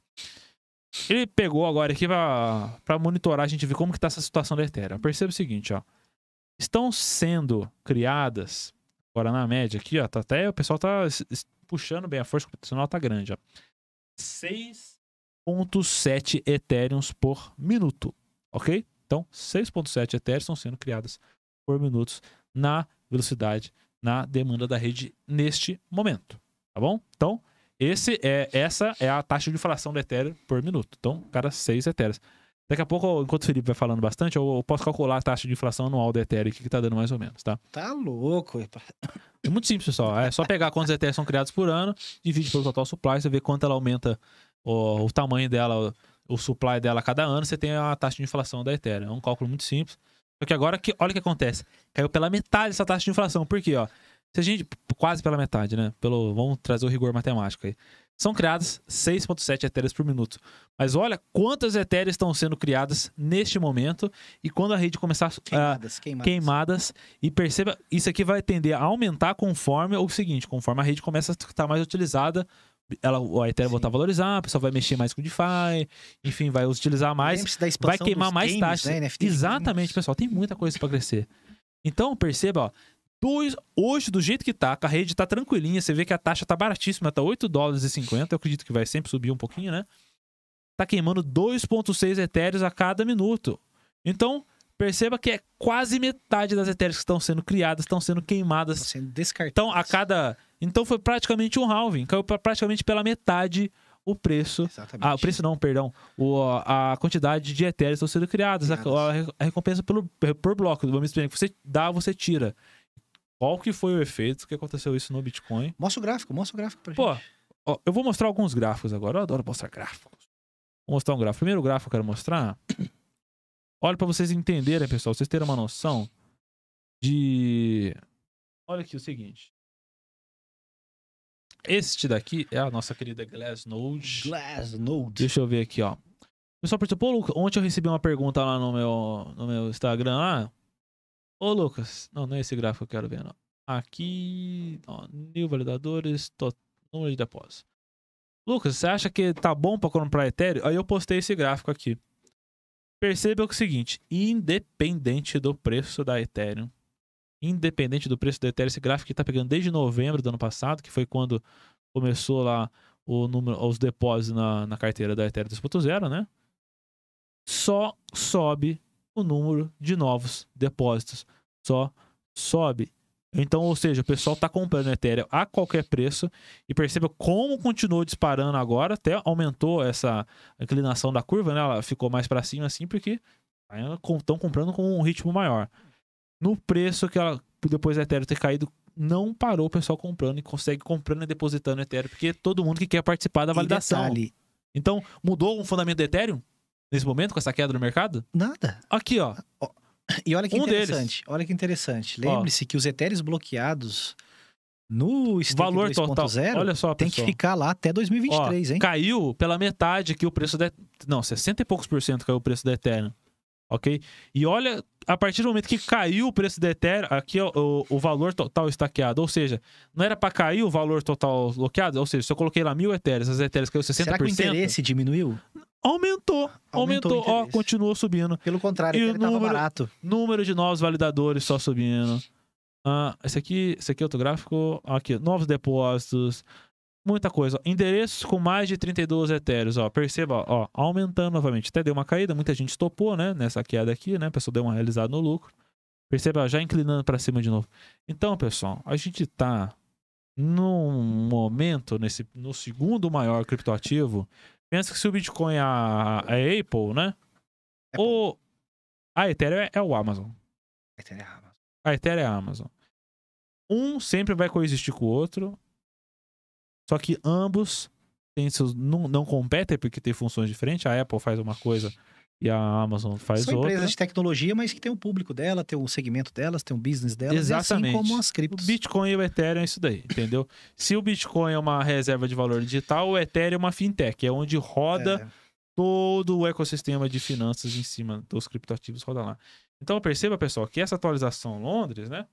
Ele pegou agora aqui pra, pra monitorar, a gente ver como que tá essa situação da Ethereum. Perceba o seguinte, ó. Estão sendo criadas, agora na média aqui, ó, tá até o pessoal tá puxando bem, a força computacional tá grande, ó. 6.7 Ethereums por minuto, ok? Então, 6.7 Ethereums estão sendo criadas por minutos na velocidade, na demanda da rede neste momento, tá bom? Então, esse é, essa é a taxa de inflação do Ethereum por minuto. Então, cada 6 Ethereums. Daqui a pouco, enquanto o Felipe vai falando bastante, eu, posso calcular a taxa de inflação anual do Ethereum, que, que tá dando mais ou menos, tá? Tá louco. É muito simples, pessoal. É só pegar quantos Ethereum são criados por ano, divide pelo total supply, você vê quanto ela aumenta o, o tamanho dela, o, supply dela a cada ano, você tem a taxa de inflação da Ethereum. É um cálculo muito simples. Só que agora, que, olha o que acontece. Caiu pela metade essa taxa de inflação. Por quê, ó? Se a gente, quase pela metade, né? Pelo, vamos trazer o rigor matemático aí. São criadas 6.7 Ethereums por minuto. Mas olha quantas Ethereums estão sendo criadas neste momento e quando a rede começar a Queimadas, queimadas. queimadas e perceba, isso aqui vai tender a aumentar conforme o seguinte, conforme a rede começa a estar mais utilizada, ela, a Ethereum voltar a valorizar, a pessoa vai mexer mais com o DeFi, enfim, vai utilizar mais, vai queimar mais games, taxas. Né? Exatamente, games. pessoal, tem muita coisa para crescer. Então, perceba, ó, dois, hoje, do jeito que tá, a rede tá tranquilinha, você vê que a taxa tá baratíssima, tá 8 dólares e 50, eu acredito que vai sempre subir um pouquinho, né? Tá queimando 2.6 etéreos a cada minuto. Então, perceba que é quase metade das etéreos que estão sendo criadas, estão sendo queimadas Estão sendo descartadas. então, a cada. Então foi praticamente um halving. Caiu pra praticamente pela metade o preço. Exatamente. Ah, o preço não, perdão. O, a quantidade de etéreos estão sendo criadas. A, a re- a recompensa pelo, por bloco. Vamos explicar. Você dá, você tira. Qual que foi o efeito que aconteceu isso no Bitcoin? Mostra o gráfico, mostra o gráfico pra Pô, gente. ó, eu vou mostrar alguns gráficos agora. Eu adoro mostrar gráficos. Vou mostrar um gráfico. Primeiro gráfico que eu quero mostrar. *coughs* Olha pra vocês entenderem, pessoal. Vocês terem uma noção de. Olha aqui o seguinte. Este daqui é a nossa querida Glassnode. Glassnode. Deixa eu ver aqui, ó. Pessoal, pô, Lucas, ontem eu recebi uma pergunta lá no meu, no meu Instagram. Ah, ô Lucas, não, não é esse gráfico que eu quero ver, não. Aqui, ó, new validadores, número de depósitos. Lucas, você acha que tá bom pra comprar Ethereum? Aí eu postei esse gráfico aqui. Perceba o seguinte, independente do preço da Ethereum, independente do preço da Ethereum, esse gráfico que tá pegando desde novembro do ano passado, que foi quando começou lá o número, os depósitos na, na carteira da Ethereum 2.0, né? Só sobe o número de novos depósitos. Só sobe. Então, ou seja, o pessoal está comprando Ethereum a qualquer preço e perceba como continuou disparando agora, até aumentou essa inclinação da curva, né? Ela ficou mais para cima assim porque estão comprando com um ritmo maior. No preço que ela depois da Ethereum ter caído, não parou o pessoal comprando e consegue comprando e depositando Ethereum, porque todo mundo que quer participar da validação. detalhe, Então, mudou o fundamento do Ethereum nesse momento com essa queda no mercado? nada. Aqui, ó. E olha que Um deles. interessante. Olha que interessante. Lembre-se que os etéreos bloqueados no valor total. 2.0 Olha só, tem que pessoal. ficar lá até 2023, Ó, hein? Caiu pela metade aqui o preço da. Não, 60 e poucos por cento caiu o preço da Ethereum. Ok? E olha, a partir do momento que caiu o preço do Ethereum, aqui ó, o, o valor total estaqueado, ou seja, não era para cair o valor total bloqueado, ou seja, se eu coloquei lá mil Ethereum, as Ethereum caiu 60%. Será que o interesse diminuiu? Aumentou, Aumentou aumentou, o ó, continuou subindo. Pelo contrário, E o ele número- barato. Número de novos validadores só subindo. Ah, esse aqui, esse aqui é outro gráfico. Aqui, novos depósitos. Muita coisa. Endereços com mais de 32 etéreos, ó. Perceba, ó, aumentando novamente. Até deu uma caída, muita gente topou, né? Nessa queda aqui, né? A pessoa deu uma realizada no lucro. Perceba, já inclinando para cima de novo. Então, pessoal, a gente tá num momento, nesse, no segundo maior criptoativo. Pensa que se o Bitcoin é a, é a Apple, né? Apple. Ou a Ethereum é- é o Amazon. Ethereum é Amazon. A Ethereum é a Amazon. Um sempre vai coexistir com o outro. Só que ambos têm seus, não, não competem porque tem funções diferentes. A Apple faz uma coisa e a Amazon faz São outra. empresas de tecnologia, mas que tem um público dela, tem um segmento delas, tem um business delas. Exatamente. E assim como as O criptos. Bitcoin e o Ethereum é isso daí, entendeu? *laughs* Se o Bitcoin é uma reserva de valor digital, o Ethereum é uma fintech, é onde roda É, todo o ecossistema de finanças em cima dos criptoativos roda lá. Então perceba, pessoal, que essa atualização Londres, né?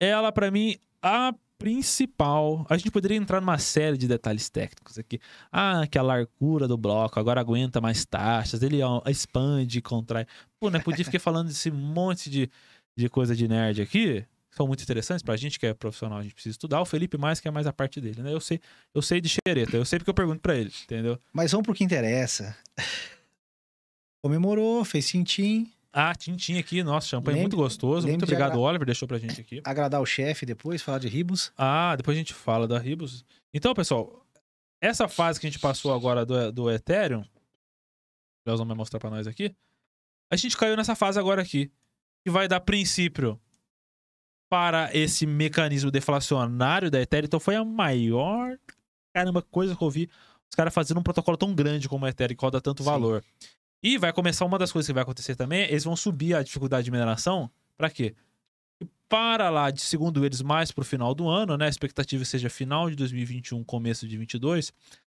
Ela, pra mim, a principal. A gente poderia entrar numa série de detalhes técnicos aqui. Ah, que a largura do bloco agora aguenta mais taxas, ele ó, expande, contrai. Pô, né? Podia ficar falando desse monte de, de coisa de nerd aqui. São muito interessantes pra gente que é profissional, a gente precisa estudar. O Felipe mais, que é mais a parte dele, né? Eu sei, eu sei de xereta, eu sei porque eu pergunto pra ele, entendeu? Mas vamos pro que interessa. Comemorou, fez cintim, Ah, tintim aqui, nossa, champanhe Lembre- muito gostoso. Muito obrigado, agra- Oliver, deixou pra gente aqui. agradar o chefe depois, falar de ribos. Ah, depois a gente fala da Ribos. Então, pessoal, essa fase que a gente passou agora do, do Ethereum, o Leozão vai mostrar pra nós aqui, a gente caiu nessa fase agora aqui, que vai dar princípio para esse mecanismo deflacionário da Ethereum. Então foi a maior, caramba, coisa que eu vi os caras fazendo um protocolo tão grande como o Ethereum, que roda tanto Sim. valor. E vai começar uma das coisas que vai acontecer também, eles vão subir a dificuldade de mineração, pra quê? para lá, de segundo eles, mais pro final do ano, né? A expectativa seja final de 2021, começo de 22,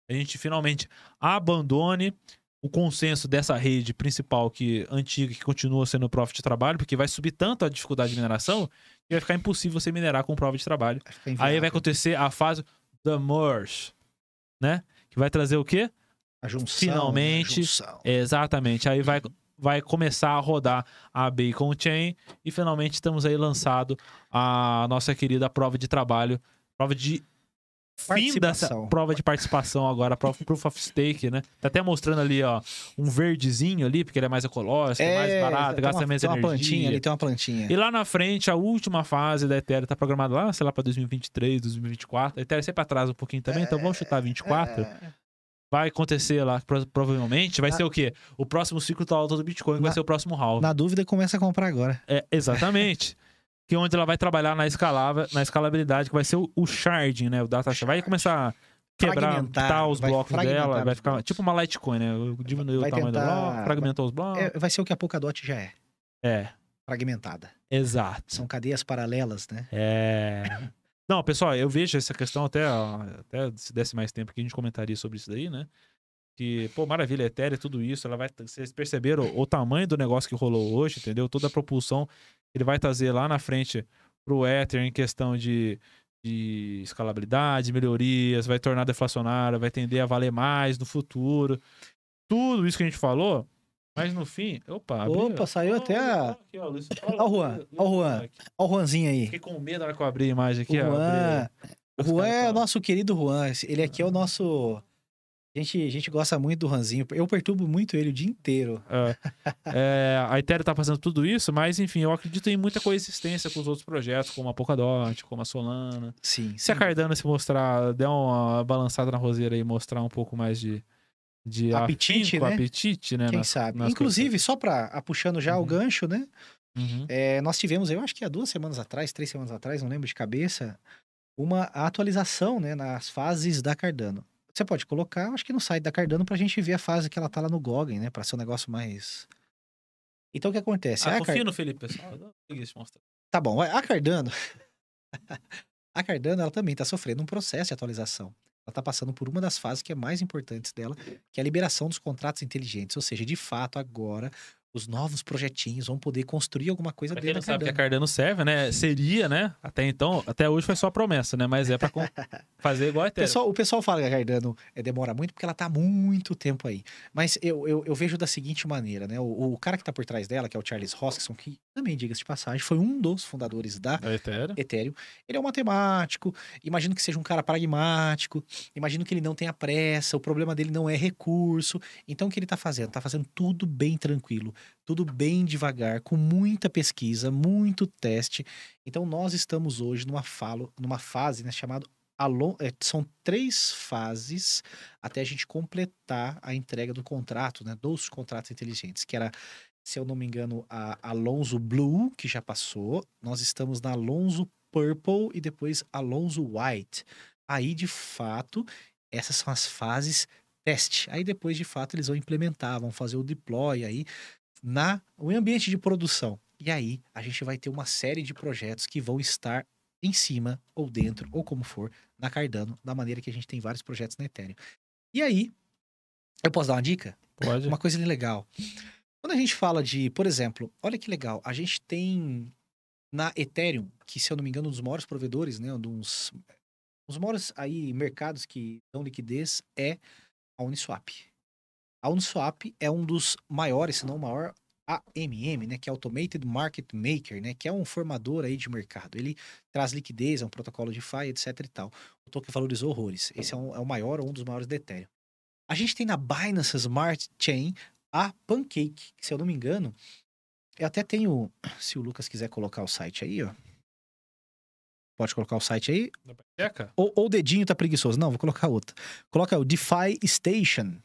a gente finalmente abandone o consenso dessa rede principal que antiga, que continua sendo prova de trabalho, porque vai subir tanto a dificuldade de mineração que vai ficar impossível você minerar com prova de trabalho. Aí vai acontecer a fase da merge, né? Que vai trazer o quê? A junção, finalmente- né? A junção. Exatamente. Aí vai, vai começar a rodar a Bacon Chain e finalmente estamos aí lançado a nossa querida prova de trabalho, prova de fim dessa Participação. prova de participação agora, prova Proof of Stake, né? Tá até mostrando ali, ó, um verdezinho ali, porque ele é mais ecológico, é, mais barato, tem gasta uma, menos tem uma energia. plantinha ali, tem uma plantinha. E lá na frente, a última fase da Ethereum tá programada lá, sei lá, pra 2023, 2024. A Ethereum sempre atrasa um pouquinho também, então vamos chutar 24 É, vai acontecer lá, pro- provavelmente, vai Na- ser o quê? O próximo ciclo da alta do Bitcoin, que vai Na- ser o próximo halving. na dúvida, começa a comprar agora. É, exatamente. *laughs* que é onde ela vai trabalhar na, escalável, na escalabilidade, que vai ser o, o sharding, né? O data shard. Vai começar a quebrar Fragmentar, tá, os blocos fragmentar dela, vai ficar tipo uma Litecoin, né? Diminuiu Vai o tamanho do tentar- bloco, fragmentou os blocos. É, vai ser o que a Polkadot já é, É, fragmentada. exato. São cadeias paralelas, né? É. *laughs* Não, pessoal, eu vejo essa questão até, até se desse mais tempo que a gente comentaria sobre isso daí, né? Que, pô, maravilha, Ethereum, tudo isso, ela vai. Vocês perceberam o tamanho do negócio que rolou hoje, entendeu? Toda a propulsão que ele vai trazer lá na frente pro Ether em questão de, de escalabilidade, melhorias, vai tornar deflacionário, vai tender a valer mais no futuro. Tudo isso que a gente falou, mas no fim. Opa, abriu. Opa, saiu até a- Aqui, ó, Luiz- Ó o Juan, ó o Juan. Olha o Juanzinho aí. Fiquei com medo na hora que eu abri a imagem O aqui, ó. Juan, o Os Juan é o nosso querido Juan. Ele aqui é o nosso. A gente, a gente gosta muito do Juanzinho. Eu perturbo muito ele o dia inteiro. É, é, a Ethereum tá fazendo tudo isso, mas enfim, eu acredito em muita coexistência com os outros projetos, como a Polkadot, como a Solana. Sim. Se a Cardano se mostrar, der uma balançada na roseira e mostrar um pouco mais de, de Apetite, afinco, né? apetite, né? Quem nas- sabe? nas Inclusive, só para puxando já o Uhum. gancho, né? Uhum. É, nós tivemos, eu acho que há duas semanas atrás, três semanas atrás, não lembro de cabeça, uma atualização né, nas fases da Cardano. Você pode colocar, acho que no site da Cardano, pra gente ver a fase que ela tá lá no Goggin, né? Pra ser um negócio mais. Então o que acontece? Ah, a confia Car- no Felipe, pessoal. Tá bom, a Cardano. *laughs* a Cardano, ela também tá sofrendo um processo de atualização. Ela tá passando por uma das fases que é mais importantes dela, que é a liberação dos contratos inteligentes. Ou seja, de fato, agora os novos projetinhos vão poder construir alguma coisa Pra quem dentro não da sabe que a Cardano. Cardano serve, né? Seria, né? Até então, até hoje foi só promessa, né? Mas é con- *laughs* fazer igual a Ethereum. pessoal, o pessoal fala que a Cardano é, demora muito porque ela tá há muito tempo aí. Mas eu, eu, eu vejo da seguinte maneira, né? O, o cara que tá por trás dela, que é o Charles Hoskinson, que também, diga-se de passagem, foi um dos fundadores da É Ethereum. Ethereum. Ele é um matemático, imagino que seja um cara pragmático, imagino que ele não tenha pressa, o problema dele não é recurso. Então o que ele tá fazendo? Tá fazendo tudo bem tranquilo, tudo bem devagar, com muita pesquisa, muito teste. Então nós estamos hoje numa, falo, numa fase né, chamada é, são três fases até a gente completar a entrega do contrato, né, dos contratos inteligentes, que era se eu não me engano, a Alonso Blue, que já passou. Nós estamos na Alonso Purple e depois Alonso White. Aí, de fato, essas são as fases teste. Aí depois, de fato, eles vão implementar, vão fazer o deploy aí na o ambiente de produção. E aí a gente vai ter uma série de projetos que vão estar em cima ou dentro ou como for na Cardano, da maneira que a gente tem vários projetos na Ethereum. E aí, eu posso dar uma dica? Pode. Uma coisa legal. Quando a gente fala de, por exemplo, olha que legal, a gente tem na Ethereum, que se eu não me engano, um dos maiores provedores, né, um dos, os maiores aí mercados que dão liquidez é a Uniswap. A Uniswap é um dos maiores, se não o maior, AMM, né, que é Automated Market Maker, né, que é um formador aí de mercado. Ele traz liquidez, é um protocolo de DeFi, etc e tal. O token valorizou horrores. Esse é, um, é o maior ou um dos maiores da Ethereum. A gente tem na Binance Smart Chain a Pancake, que se eu não me engano, eu até tenho, se o Lucas quiser colocar o site aí, ó. Pode colocar o site aí. Ou o dedinho tá preguiçoso. Não, vou colocar outro. Coloca o DeFi Station.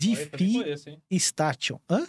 DeFi Station. Hã?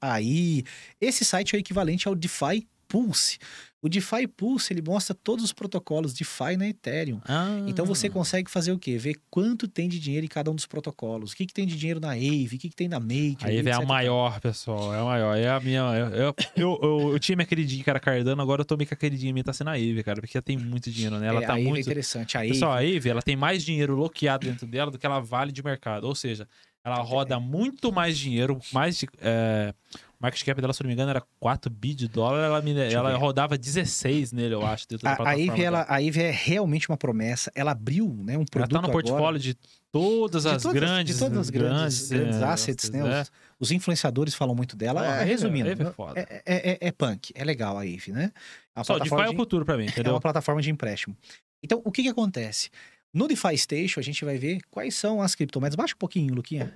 Aí, esse site é o equivalente ao DeFi Pulse. O DeFi Pulse, ele mostra todos os protocolos DeFi na Ethereum. Ah, Então você consegue fazer o quê? Ver quanto tem de dinheiro em cada um dos protocolos. O que, que tem de dinheiro na Aave, o que, que tem na Maker. Aí é a maior, pessoal. É a maior. É a minha. Eu, eu, eu, eu, eu tinha minha queridinha que era Cardano, agora eu tô meio que a queridinha minha tá sendo a Ave, cara, porque ela tem muito dinheiro nela. Ela É, tá a é muito. interessante. A Aave, Pessoal, a Ave, ela tem mais dinheiro bloqueado dentro dela do que ela vale de mercado. Ou seja, ela roda muito mais dinheiro, mais de. É... O market cap dela, se eu não me engano, era 4 bi de dólar. Ela, me- ela rodava 16 nele, eu acho, dentro da a, a plataforma. Aave, dela. ela, a Aave é realmente uma promessa. Ela abriu né, um Ela produto tá no agora. portfólio de todas de as todas, grandes. de todas as grandes, grandes é, assets, né? é. Os, os influenciadores falam muito dela. É, Ah, Resumindo, a é foda. é, é, é- é punk, é legal a Aave, né? É uma Só, o DeFi é o de- futuro pra mim, É entendeu? uma plataforma de empréstimo. Então, o que que acontece? No DeFi Station, a gente vai ver quais são as criptomoedas. Baixa um pouquinho, Luquinha.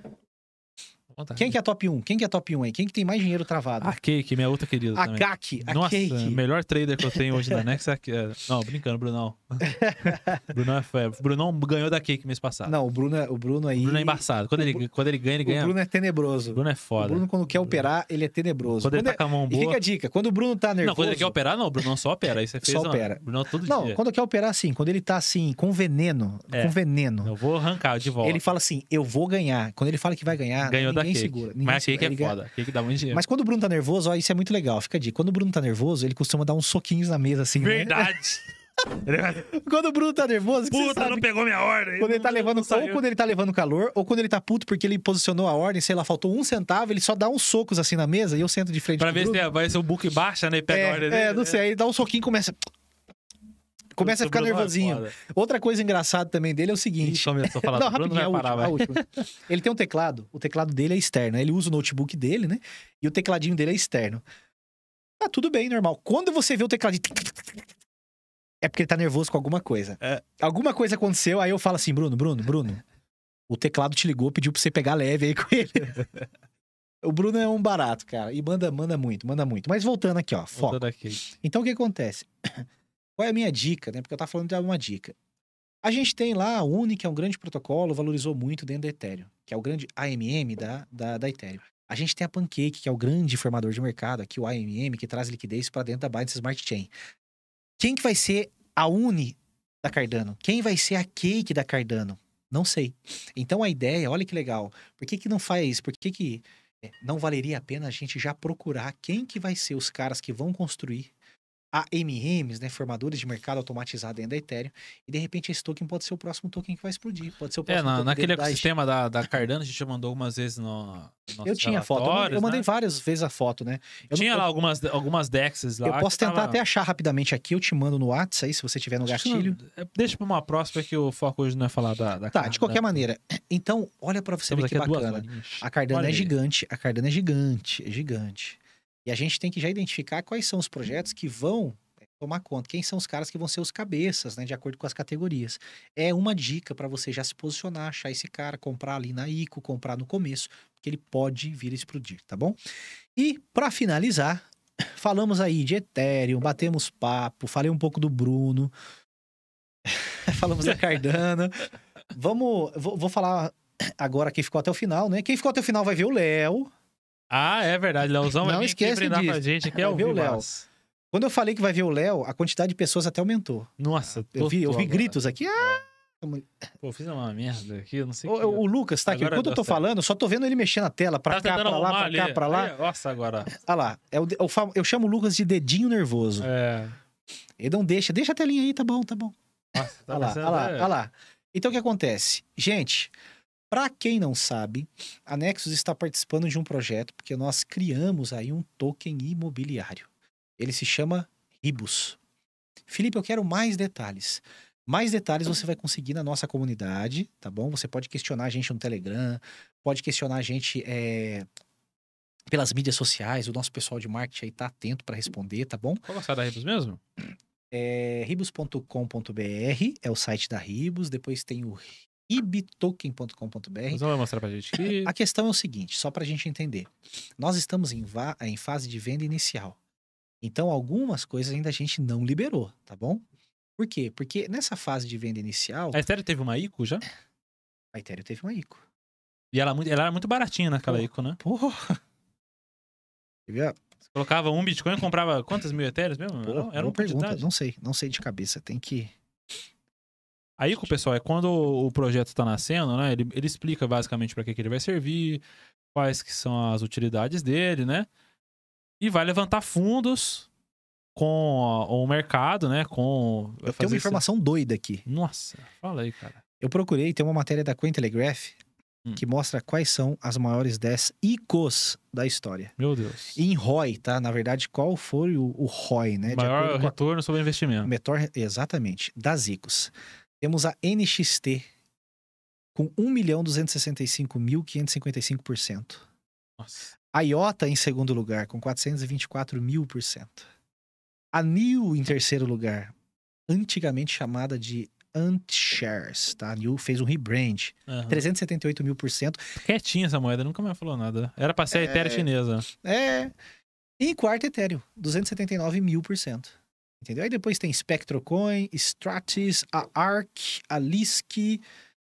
Quem que é top 1? Quem que é top 1 aí? Quem que tem mais dinheiro travado? A Cake, minha outra querida a a Nossa, Cake. o melhor trader que eu tenho hoje na Nex é... é- Não, brincando, Brunão. *laughs* Brunão é fé. Brunão ganhou da Cake mês passado. Não, o Bruno, é- o Bruno aí... O Bruno é embaçado. Quando o ele, Bru- quando ele ganha, ele O ganha. Bruno é tenebroso. O Bruno é O foda. Bruno, quando quer operar, ele é tenebroso. Quando ele Quando tá com a mão é- E boa. fica a dica, quando o Bruno tá nervoso... Não, quando ele quer operar, não. O Brunão só opera. Aí você *laughs* fez. Só ó, opera. Brunão todo Não, dia. quando quer operar, assim, quando ele tá assim, com veneno, É. com veneno, Eu vou arrancar de volta. ele fala assim, eu vou ganhar. Quando ele fala que vai ganhar, Ganhou da ninguém Cake. segura. Ninguém Mas segura. Cake é Ele ganha- foda. Cake dá muito dinheiro. Mas quando o Bruno tá nervoso, ó, isso é muito legal, fica a dica. Quando o Bruno tá nervoso, ele costuma dar uns soquinhos na mesa, assim, né? Verdade. *laughs* Quando o Bruno tá nervoso, Puta, não pegou minha ordem. quando ele tá levando, ou saiu. quando ele tá levando calor, ou quando ele tá puto porque ele posicionou a ordem, sei lá, faltou um centavo, ele só dá uns socos assim na mesa e eu sento de frente Pra ver se Bruno. tem- vai ser o book baixa, né? E pega a ordem É, dele. é, não sei, aí dá um soquinho e começa... Começa a ficar é nervosinho. Outra coisa engraçada também dele é o seguinte... começou a falar Não, rapidinho, a vai parar, última, a última. *laughs* Ele tem um teclado, o teclado dele é externo. Ele usa o notebook dele, né? E o tecladinho dele é externo. Tá tudo bem, normal. Quando você vê o tecladinho. É porque ele tá nervoso com alguma coisa. É. Alguma coisa aconteceu, aí eu falo assim, Bruno, Bruno, Bruno. O teclado te ligou, pediu pra você pegar leve aí com ele. *laughs* o Bruno é um barato, cara. E manda, manda muito, manda muito. Mas voltando aqui, ó, foco. Aqui. Então o que acontece? Qual é a minha dica, né? Porque eu tava falando de uma dica. A gente tem lá a Uni, que é um grande protocolo, valorizou muito dentro da Ethereum, que é o grande AMM da, da, da Ethereum. A gente tem a Pancake, que é o grande formador de mercado, aqui o AMM, que traz liquidez para dentro da Binance Smart Chain. Quem que vai ser a Uni da Cardano? Quem vai ser a Cake da Cardano? Não sei. Então a ideia, olha que legal. Por que que não faz? Por que que é, não valeria a pena a gente já procurar quem que vai ser os caras que vão construir AMMs, né, formadores de mercado automatizado dentro da Ethereum, e de repente esse token pode ser o próximo token que vai explodir, pode ser o É, próximo na, token naquele ecossistema da, da Cardano, a gente já mandou algumas vezes no. no Eu tinha foto, eu mandei, eu mandei várias vezes a foto, né? Eu não- Tinha eu- lá algumas, algumas dexes lá. Eu posso tentar tava- até achar rapidamente aqui, eu te mando no WhatsApp aí, se você tiver no que não- gatilho. é, Deixa pra uma próxima que o foco hoje não é falar da. da Tá, Car- de qualquer da- maneira. Então, olha pra você Estamos ver que bacana. A Cardano Olha é aí. gigante, a Cardano é gigante, é gigante. E a gente tem que já identificar quais são os projetos que vão é, tomar conta, quem são os caras que vão ser os cabeças, né, de acordo com as categorias. É uma dica para você já se posicionar, achar esse cara, comprar ali na ICO, comprar no começo, porque ele pode vir a explodir, tá bom? E para finalizar, *coughs* falamos aí de Ethereum, batemos papo, falei um pouco do Bruno, *laughs* falamos da Cardano. Vamos, vou, vou falar agora quem ficou até o final, né? Quem ficou até o final vai ver o Léo. Ah, é verdade. Leozão vai Não vir aqui esquece brindar pra gente aqui ao ver o vivo. Léo. Quando eu falei que vai ver o Léo, a quantidade de pessoas até aumentou. Nossa, Eu vi, eu vi agora. gritos aqui. Ah! Pô, fiz uma merda aqui, eu não sei O, que- o Lucas tá aqui. Agora Quando eu tô certo. falando, eu só tô vendo ele mexer na tela, pra Tá cá, pra lá, pra cá, ali. pra lá. Nossa, agora. Olha lá, é o, de- o fam- eu chamo o Lucas de dedinho nervoso. É. Ele não deixa, deixa a telinha aí, tá bom, tá bom. Nossa, tá Olha lá, olha lá, olha lá. Então o que acontece? Gente, para quem não sabe, a Nexus está participando de um projeto porque nós criamos aí um token imobiliário. Ele se chama Ribus. Felipe, eu quero mais detalhes. Mais detalhes você vai conseguir na nossa comunidade, tá bom? Você pode questionar a gente no Telegram, pode questionar a gente é, pelas mídias sociais, o nosso pessoal de marketing aí tá atento para responder, tá bom? Qual gostar da Ribos mesmo? É ribus.com.br é o site da Ribus, depois tem o ribtoken.com.br. Você vai mostrar pra gente aqui. A questão é o seguinte, só para a gente entender. Nós estamos em, em fase de venda inicial. Então, algumas coisas ainda a gente não liberou, tá bom? Por quê? Porque nessa fase de venda inicial, A Ethereum teve uma ICO já? a Ethereum teve uma ICO. E ela, muito- ela era muito baratinha naquela Pô. ICO, né? Porra! Você colocava um Bitcoin e comprava quantas mil Ethereum mesmo? Pô, Era- uma pergunta. Não sei, não sei de cabeça. Tem que. A ICO, pessoal, é quando o projeto está nascendo, né? Ele, ele explica basicamente para que, que ele vai servir, quais que são as utilidades dele, né? E vai levantar fundos com o mercado, né? Com. Eu tenho uma esse- informação doida aqui. Nossa, fala aí, cara. Eu procurei, tem uma matéria da Cointelegraph Hum. que mostra quais são as maiores 10 ICOs da história. Meu Deus. E em ROI, tá? Na verdade, qual foi o, o ROI, né? Maior com a- retorno sobre investimento. Metor, exatamente, das ICOs. Temos a NXT com 1.265.555%. Nossa. A IOTA em segundo lugar com 424 mil por cento. A NIL em terceiro lugar, antigamente chamada de Antshares, tá? A NIL fez um rebrand, Aham. 378 mil por cento. Quietinha essa moeda, nunca mais falou nada. Era pra ser a É. Ethereum chinesa. É. E em quarto, Ethereum, 279 mil por cento. Entendeu? Aí depois tem SpectroCoin, Stratis, a ARC, a Lisk,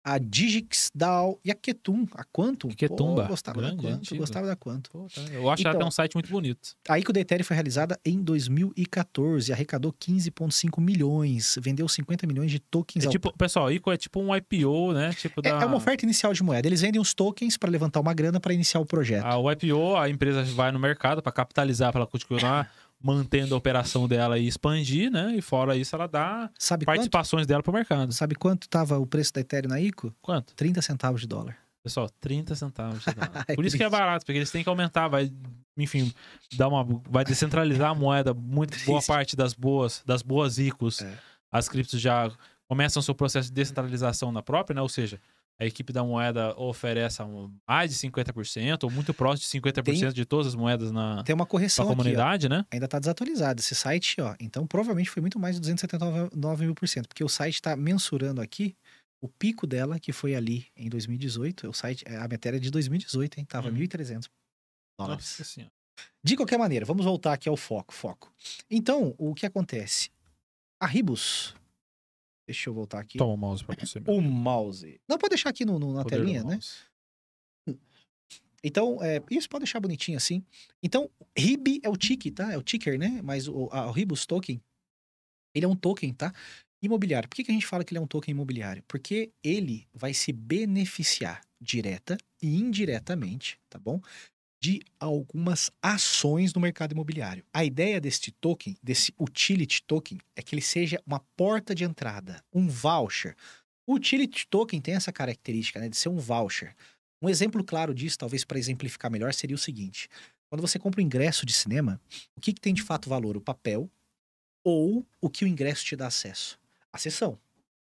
a Digix DAO e a Ketum, a Quantum. Pô, Ketumba, eu gostava da grande, Quantum, antiga. eu gostava da Quantum. Pô, tá. Eu acho que ela Então- tem um site muito bonito. A ICO da Ethereum foi realizada em 2014, arrecadou 15,5 milhões, vendeu 50 milhões de tokens É ao tipo, pessoal, ICO é tipo um IPO, né? Tipo É, da... é uma oferta inicial de moeda. Eles vendem os tokens para levantar uma grana para iniciar o projeto. A, o IPO, a empresa vai no mercado para capitalizar, para ela continuar mantendo a operação dela e expandir, né? E fora isso, ela dá Sabe quanto? participações dela pro mercado. Sabe quanto estava o preço da Ethereum na ICO? Quanto? 30 centavos de dólar. Pessoal, 30 centavos. de dólar. *laughs* É Por isso que é triste. barato, porque eles têm que aumentar, vai, enfim, dar uma, vai descentralizar a moeda. Muito boa Triste. parte das boas, das boas ICOs, É. as criptos já começam seu processo de descentralização na própria, né? Ou seja, a equipe da moeda oferece mais de 50%, ou muito próximo de 50% de todas as moedas na, Tem uma correção aqui, ó. comunidade, né? Ainda está desatualizado esse site, ó. Então, provavelmente foi muito mais de 279 mil por cento, porque o site está mensurando aqui o pico dela, que foi ali em 2018. O site, a matéria é de 2018, hein? Tava Uhum. 1.300 dólares. Nossa senhora. De qualquer maneira, vamos voltar aqui ao foco, foco. Então, o que acontece? A Ribus. Deixa eu voltar aqui. Toma o mouse pra você. meu O mouse. Não, pode deixar aqui no, no- na poder telinha, né? Então, é, isso pode deixar bonitinho assim. Então, RIB é o tick, tá? É o ticker, né? Mas o, a, o Ribus Token, ele é um token, tá? Imobiliário. Por que, que a gente fala que ele é um token imobiliário? Porque ele vai se beneficiar direta e indiretamente, tá bom? De algumas ações no mercado imobiliário. A ideia deste token, desse utility token, é que ele seja uma porta de entrada, um voucher. O utility token tem essa característica né, de ser um voucher. Um exemplo claro disso, talvez para exemplificar melhor, seria o seguinte: quando você compra um ingresso de cinema, o que, que tem de fato valor? O papel ou o que o ingresso te dá acesso? A sessão.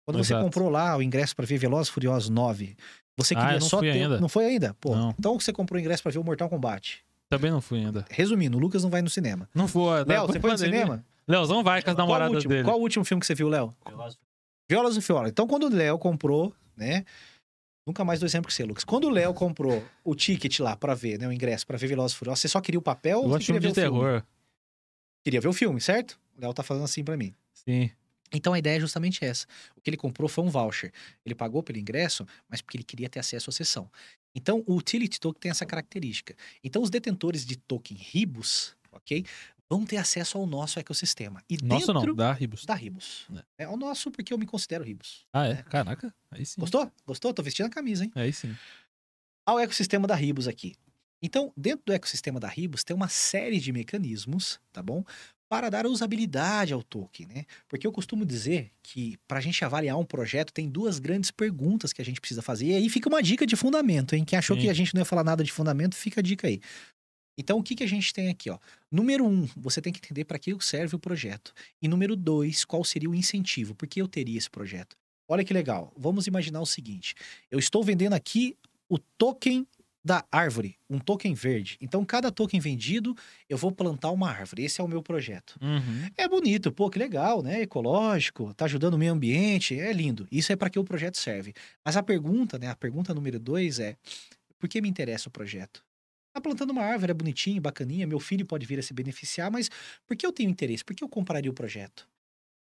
Quando Exato. você comprou lá o ingresso para ver Velozes Furiosos 9, você Ah, queria eu não só fui ter... ainda. Não foi ainda? Pô, Não. então você comprou o ingresso para ver o Mortal Kombat. Também não fui ainda. Resumindo, o Lucas não vai no cinema. Não foi. Léo, você foi no cinema? Leozão vai com as namoradas dele. qual o último filme que você viu, Léo? Violas e Fiola. Então, quando o Léo comprou, né? Nunca mais dou exemplo que você, Lucas. Quando o Léo comprou o ticket lá pra ver, né? O ingresso pra ver Velozes e Furiosos, você só queria o papel Eu ou você queria filme ver de o filme? terror. Queria ver o filme, certo? O Léo tá falando assim pra mim. Sim. Então a ideia é justamente essa. O que ele comprou foi um voucher. Ele pagou pelo ingresso, mas porque ele queria ter acesso à sessão. Então o Utility Token tem essa característica. Então os detentores de token Ribus, ok? Vão ter acesso ao nosso ecossistema. E dentro não. Da Ribos. da Ribus. É o nosso porque eu me considero Ribus. Ah, é? Caraca. Aí sim. Gostou? Gostou? Tô vestindo a camisa, hein? Aí sim. Ao ecossistema da Ribus aqui. Então, dentro do ecossistema da Ribus, tem uma série de mecanismos, tá bom? Para dar usabilidade ao token, né? Porque eu costumo dizer que para a gente avaliar um projeto, tem duas grandes perguntas que a gente precisa fazer. E aí fica uma dica de fundamento, hein? Quem achou Sim. que a gente não ia falar nada de fundamento, fica a dica aí. Então, o que, que a gente tem aqui? Ó? Número um, você tem que entender para que serve o projeto. E número dois, qual seria o incentivo? Por que eu teria esse projeto? Olha que legal. Vamos imaginar o seguinte: eu estou vendendo aqui o token da árvore, um token verde. Então, cada token vendido, eu vou plantar uma árvore. Esse é o meu projeto. Uhum. É bonito, pô, que legal, né? Ecológico, tá ajudando o meio ambiente, é lindo. Isso é para que o projeto serve. Mas a pergunta, né? A pergunta número dois é: por que me interessa o projeto? Tá plantando uma árvore, é bonitinho, bacaninha, meu filho pode vir a se beneficiar, mas por que eu tenho interesse? Por que eu compraria o projeto?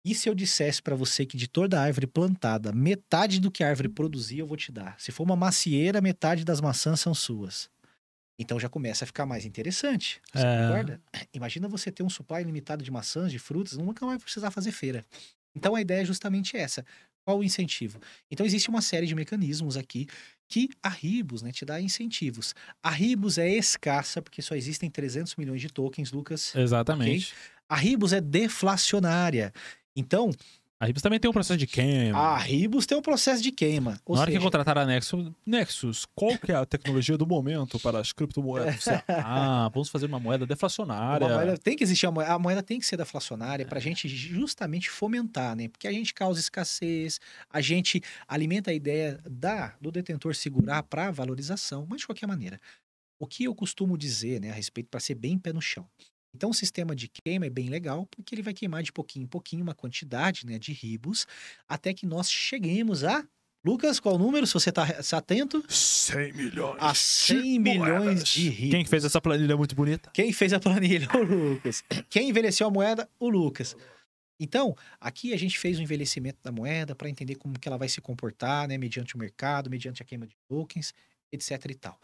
E se eu dissesse para você que de toda a árvore plantada, metade do que a árvore produzia eu vou te dar? Se for uma macieira, metade das maçãs são suas. Então já começa a ficar mais interessante. Você É. concorda? *clears throat* Imagina você ter um supply ilimitado de maçãs, de frutas, nunca vai precisar fazer feira. Então a ideia é justamente essa. Qual o incentivo? Então existe uma série de mecanismos aqui que a Ribus né, te dá incentivos. A Ribus é escassa porque só existem 300 milhões de tokens, Lucas. Exatamente. A Ribus é deflacionária. Então, A Ribos também tem um processo de queima. a Ribus tem um processo de queima. Ou Na hora seja, que contrataram a Nexus, Nexus, qual que é a tecnologia do momento para as criptomoedas? *laughs* Ah, vamos fazer uma moeda deflacionária. Uma moeda, tem que existir a moeda, a moeda tem que ser deflacionária para a gente justamente fomentar, né? Porque a gente causa escassez, a gente alimenta a ideia da, do detentor segurar para valorização, mas de qualquer maneira. O que eu costumo dizer, né, a respeito, para ser bem pé no chão. Então, o sistema de queima é bem legal, porque ele vai queimar de pouquinho em pouquinho uma quantidade né, de ribos, até que nós cheguemos a. Lucas, qual o número? Se você está atento? 100 milhões. A 100 milhões de ribos. Quem que fez essa planilha muito bonita? Quem fez a planilha? *laughs* O Lucas. Quem envelheceu a moeda? O Lucas. Então, aqui a gente fez o envelhecimento da moeda para entender como que ela vai se comportar, né, mediante o mercado, mediante a queima de tokens, etc e tal.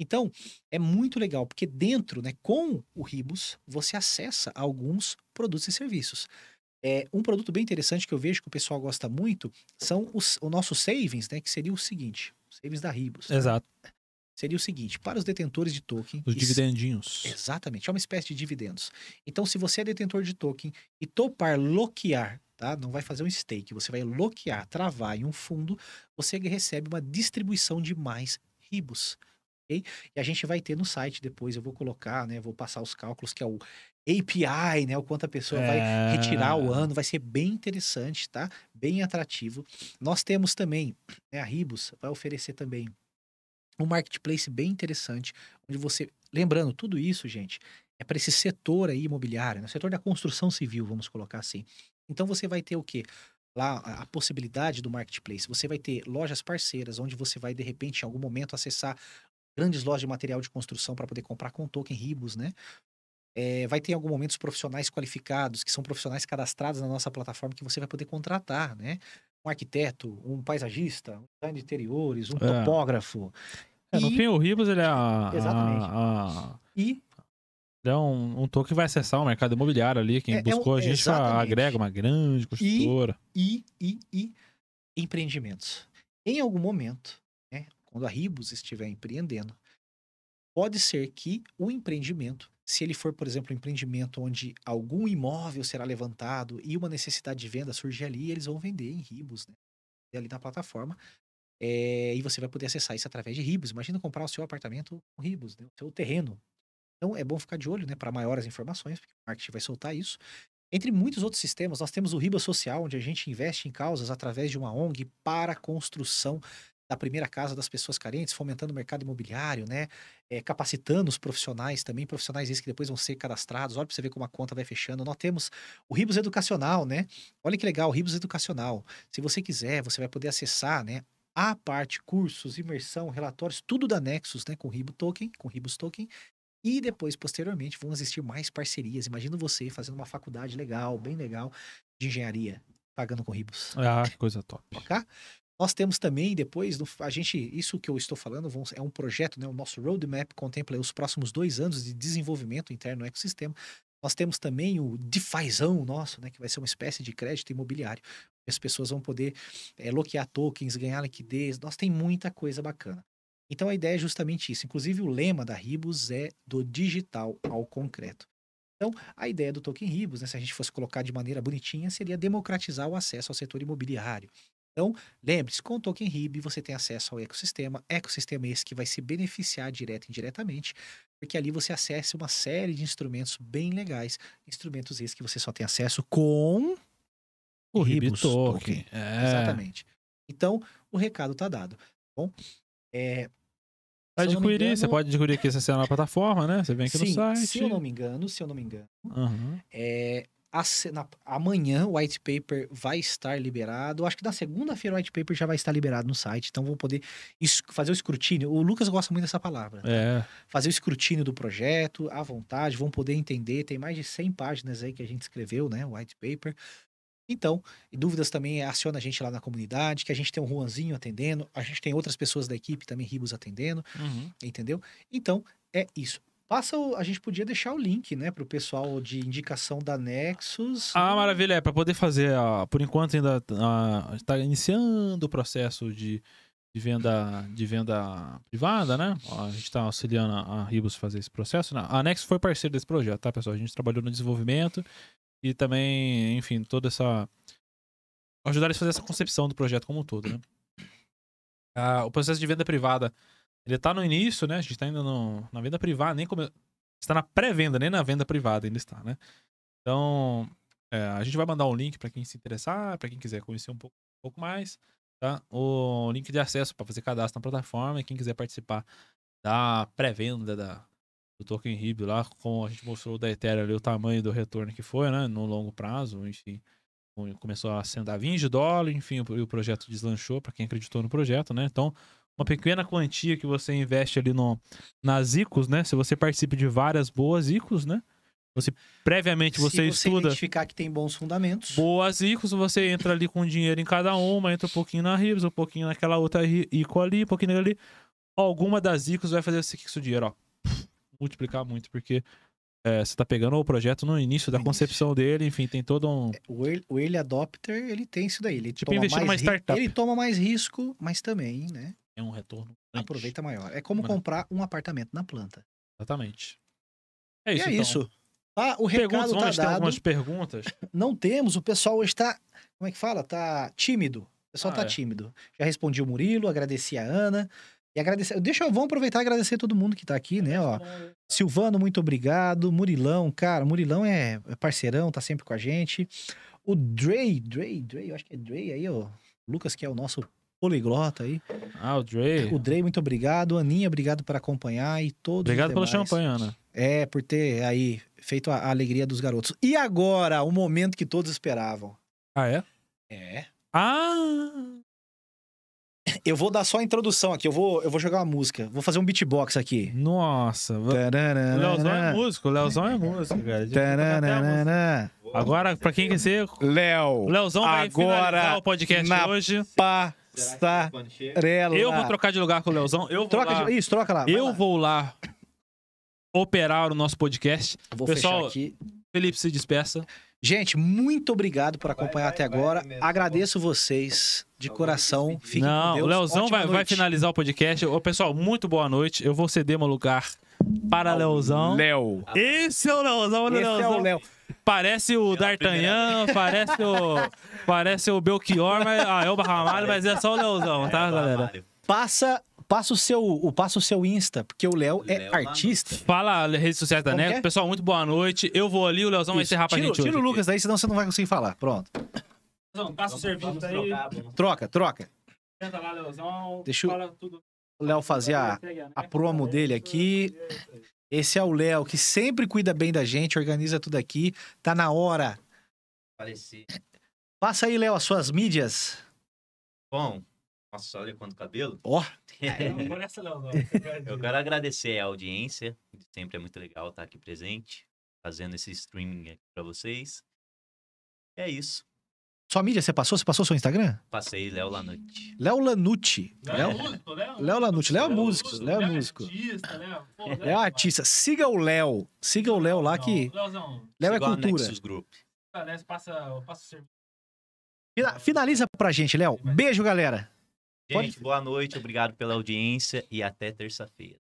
Então, é muito legal, porque dentro, né, com o Ribus, você acessa alguns produtos e serviços. É, um produto bem interessante que eu vejo que o pessoal gosta muito são os, o nosso savings, né, que seria o seguinte, os savings da Ribus. tá? Exato. Seria o seguinte, para os detentores de token... Os dividendinhos. Exatamente, é uma espécie de dividendos. Então, se você é detentor de token e topar loquear, tá? Não vai fazer um stake, você vai loquear, travar em um fundo, você recebe uma distribuição de mais ribos. Ok? E a gente vai ter no site depois, eu vou colocar, né? Vou passar os cálculos, que é o API, né? O quanto a pessoa vai É. retirar o ano, vai ser bem interessante, tá? Bem atrativo. Nós temos também, né, a Ribos vai oferecer também um marketplace bem interessante, onde você, lembrando tudo isso, gente, é para esse setor aí imobiliário, no setor da construção civil, vamos colocar assim. Então você vai ter o quê? Lá a possibilidade do marketplace. Você vai ter lojas parceiras, onde você vai de repente em algum momento acessar grandes lojas de material de construção para poder comprar com token Ribos, né? É, vai ter em algum momento os profissionais qualificados, que são profissionais cadastrados na nossa plataforma, que você vai poder contratar, né? Um arquiteto, um paisagista, um design de interiores, um É. topógrafo. É, no E- fim, o Ribos ele é, a, Exatamente. a- E é um, um token que vai acessar o mercado imobiliário ali. Quem É- é buscou um- a gente agrega uma grande construtora. e, e, e empreendimentos. Em algum momento, quando a Ribus estiver empreendendo, pode ser que o empreendimento, se ele for, por exemplo, um empreendimento onde algum imóvel será levantado e uma necessidade de venda surgir ali, eles vão vender em Ribos, né? Ali na plataforma. É, e você vai poder acessar isso através de Ribos. Imagina comprar o seu apartamento com Ribos, né? o seu terreno. Então é bom ficar de olho né, para maiores informações, porque o marketing vai soltar isso. Entre muitos outros sistemas, nós temos o Riba Social, onde a gente investe em causas através de uma ONG para construção da primeira casa das pessoas carentes, fomentando o mercado imobiliário, né? É, capacitando os profissionais também, profissionais esses que depois vão ser cadastrados. Olha para você ver como a conta vai fechando. Nós temos o Ribos Educacional, né? Olha que legal, o Ribos Educacional. Se você quiser, você vai poder acessar, né? A parte, cursos, imersão, relatórios, tudo da Nexus, né? Com o Ribo Token, com o Ribos Token. E depois, posteriormente, vão existir mais parcerias. Imagina você fazendo uma faculdade legal, bem legal, de engenharia, pagando com Ribos. Ah, que coisa top. Ok? Nós temos também, depois, a gente, isso que eu estou falando é um projeto, né? O nosso roadmap contempla os próximos dois anos de desenvolvimento interno no ecossistema. Nós temos também o DeFizão nosso, né? Que vai ser uma espécie de crédito imobiliário. As pessoas vão poder é, bloquear tokens, ganhar liquidez. Nós tem muita coisa bacana. Então a ideia é justamente isso. Inclusive, o lema da Ribos é do digital ao concreto. Então, a ideia do token Ribos, né, se a gente fosse colocar de maneira bonitinha, seria democratizar o acesso ao setor imobiliário. Então, lembre-se, com o token RIB você tem acesso ao ecossistema, ecossistema esse que vai se beneficiar direto e indiretamente, porque ali você acessa uma série de instrumentos bem legais, instrumentos esses que você só tem acesso com o RIB token. É. Exatamente. Então, o recado está dado. Tá bom, é, adquirir, engano, você pode adquirir aqui essa na plataforma, né? Você vem aqui sim, no site. Se eu não me engano, se eu não me engano, uhum. é, a, na, amanhã o white paper vai estar liberado. Acho que na segunda-feira o white paper já vai estar liberado no site. Então vou poder fazer o escrutínio. O Lucas gosta muito dessa palavra. Tá? É. Fazer o escrutínio do projeto à vontade, vão poder entender. Tem mais de 100 páginas aí que a gente escreveu, né? O white paper. Então, dúvidas também aciona a gente lá na comunidade, que a gente tem um Juanzinho atendendo, a gente tem outras pessoas da equipe também, Ribos, atendendo, uhum. entendeu? Então, é isso. Passa o, a gente podia deixar o link, né, para o pessoal de indicação da Nexus. Ah, maravilha, é para poder fazer, uh, por enquanto ainda está iniciando o processo de, de, venda de venda privada, né? A gente está auxiliando a, a Ribos fazer esse processo. Né? A Nexus foi parceiro desse projeto, tá, pessoal? A gente trabalhou no desenvolvimento e também, enfim, toda essa ajudar eles a fazer essa concepção do projeto como um todo, né? Ah, o processo de venda privada ele tá no início, né? A gente tá ainda no, na venda privada, nem. Está na pré-venda, nem na venda privada ainda está, né? Então, é, a gente vai mandar um link para quem se interessar, para quem quiser conhecer um pouco, um pouco mais, tá? O link de acesso para fazer cadastro na plataforma e quem quiser participar da pré-venda da, do token RIB lá, a gente mostrou da Ethereum ali, o tamanho do retorno que foi, né? No longo prazo, enfim. Começou a acender 20 dólares, enfim, o, o projeto deslanchou para quem acreditou no projeto, né? Então, uma pequena quantia que você investe ali no, nas ICOs, né? Se você participa de várias boas ICOs, né? Você previamente você, Se você estuda. identificar que tem bons fundamentos. Boas ICOs, você entra ali com dinheiro em cada uma, entra um pouquinho na RIBS, um pouquinho naquela outra ICO ali, um pouquinho ali. Alguma das ICOs vai fazer esse dinheiro, ó. Multiplicar muito, porque é, você está pegando o projeto no início da concepção dele, enfim, tem todo um. É, o early, o early adopter, ele tem isso daí. Ele tipo, investir numa startup. Ele toma mais risco, mas também, né? É um retorno. Aproveita maior. É como comprar um apartamento na planta. Exatamente. É isso. E é então. isso. Ah, o recado perguntas, tá dado. algumas perguntas. *laughs* Não temos, o pessoal hoje está, como é que fala? Tá tímido. O pessoal Ah, tá é. tímido. Já respondi o Murilo, agradeci a Ana. E agradecer. Deixa eu vamos aproveitar e agradecer todo mundo que tá aqui, né? Ó, Silvano, muito obrigado. Murilão, cara, Murilão é é parceirão, tá sempre com a gente. O Dre, Dre, Dre, eu acho que é Dre aí, ó. Lucas, que é o nosso poliglota aí. Ah, o Dre. O Dre, muito obrigado. Aninha, obrigado por acompanhar e todos Obrigado demais. champanhe, Ana. É, por ter aí feito a, a alegria dos garotos. E agora, o momento que todos esperavam. Ah, é? É. Ah! Eu vou dar só a introdução aqui. Eu vou, eu vou jogar uma música. Vou fazer um beatbox aqui. Nossa. O Leozão é músico, o Leozão é músico, cara. Agora, pra quem quiser, Léo, Leozão vai Agora, finalizar o podcast na hoje. Passarela. Eu vou trocar de lugar com o Leozão. Eu vou Troca lá, de... Isso, troca lá. eu lá. vou lá operar o nosso podcast. Eu vou Pessoal, fechar aqui. Felipe se despeça. Gente, muito obrigado por acompanhar vai, até vai, agora. vai mesmo. Agradeço vocês de coração. Fiquem com Não, Deus. o Leozão vai, vai finalizar o podcast. Ô, pessoal, muito boa noite. Eu vou ceder meu lugar para Leozão. Léo. Esse é o Leozão, olha o Esse é Leozão. o Léo. Parece o D'Artagnan, parece o. Parece o Belchior, mas. Ah, é o Ramalho, mas é só o Leozão, tá, É, galera? Passa, passa, o seu, o, passa o seu Insta, porque o Léo é Léo artista. Fala, redes sociais da Como que NECO. é? Pessoal, muito boa noite. Eu vou ali, o Leozão vai Isso. encerrar pra tira, gente tira hoje. o Lucas daí, senão você não vai conseguir falar. Pronto. Leozão, passa o serviço aí. Troca, troca. Senta lá, Leozão. Deixa eu- Fala tudo. O Léo fazer a, a promo dele aqui. Esse é o Léo, que sempre cuida bem da gente, organiza tudo aqui. Tá na hora. Passa aí, Léo, as suas mídias. Bom, nossa, olha quanto cabelo. Ó, *laughs* Eu quero agradecer a audiência. Sempre é muito legal estar aqui presente, fazendo esse streaming aqui pra vocês. É isso. Sua mídia você passou? Você passou seu Instagram? Passei Léo Lanute. Léo Lanucci. Léo, Léo, Léo Lanucci. Léo é músico. Léo é músico. artista, Léo. Pô, Léo é artista. Siga o Léo. Siga o Léo lá que. Léo é cultura. Group. passa, passa Finaliza pra gente, Léo. Beijo, galera. Gente, boa noite, obrigado pela audiência e até terça-feira.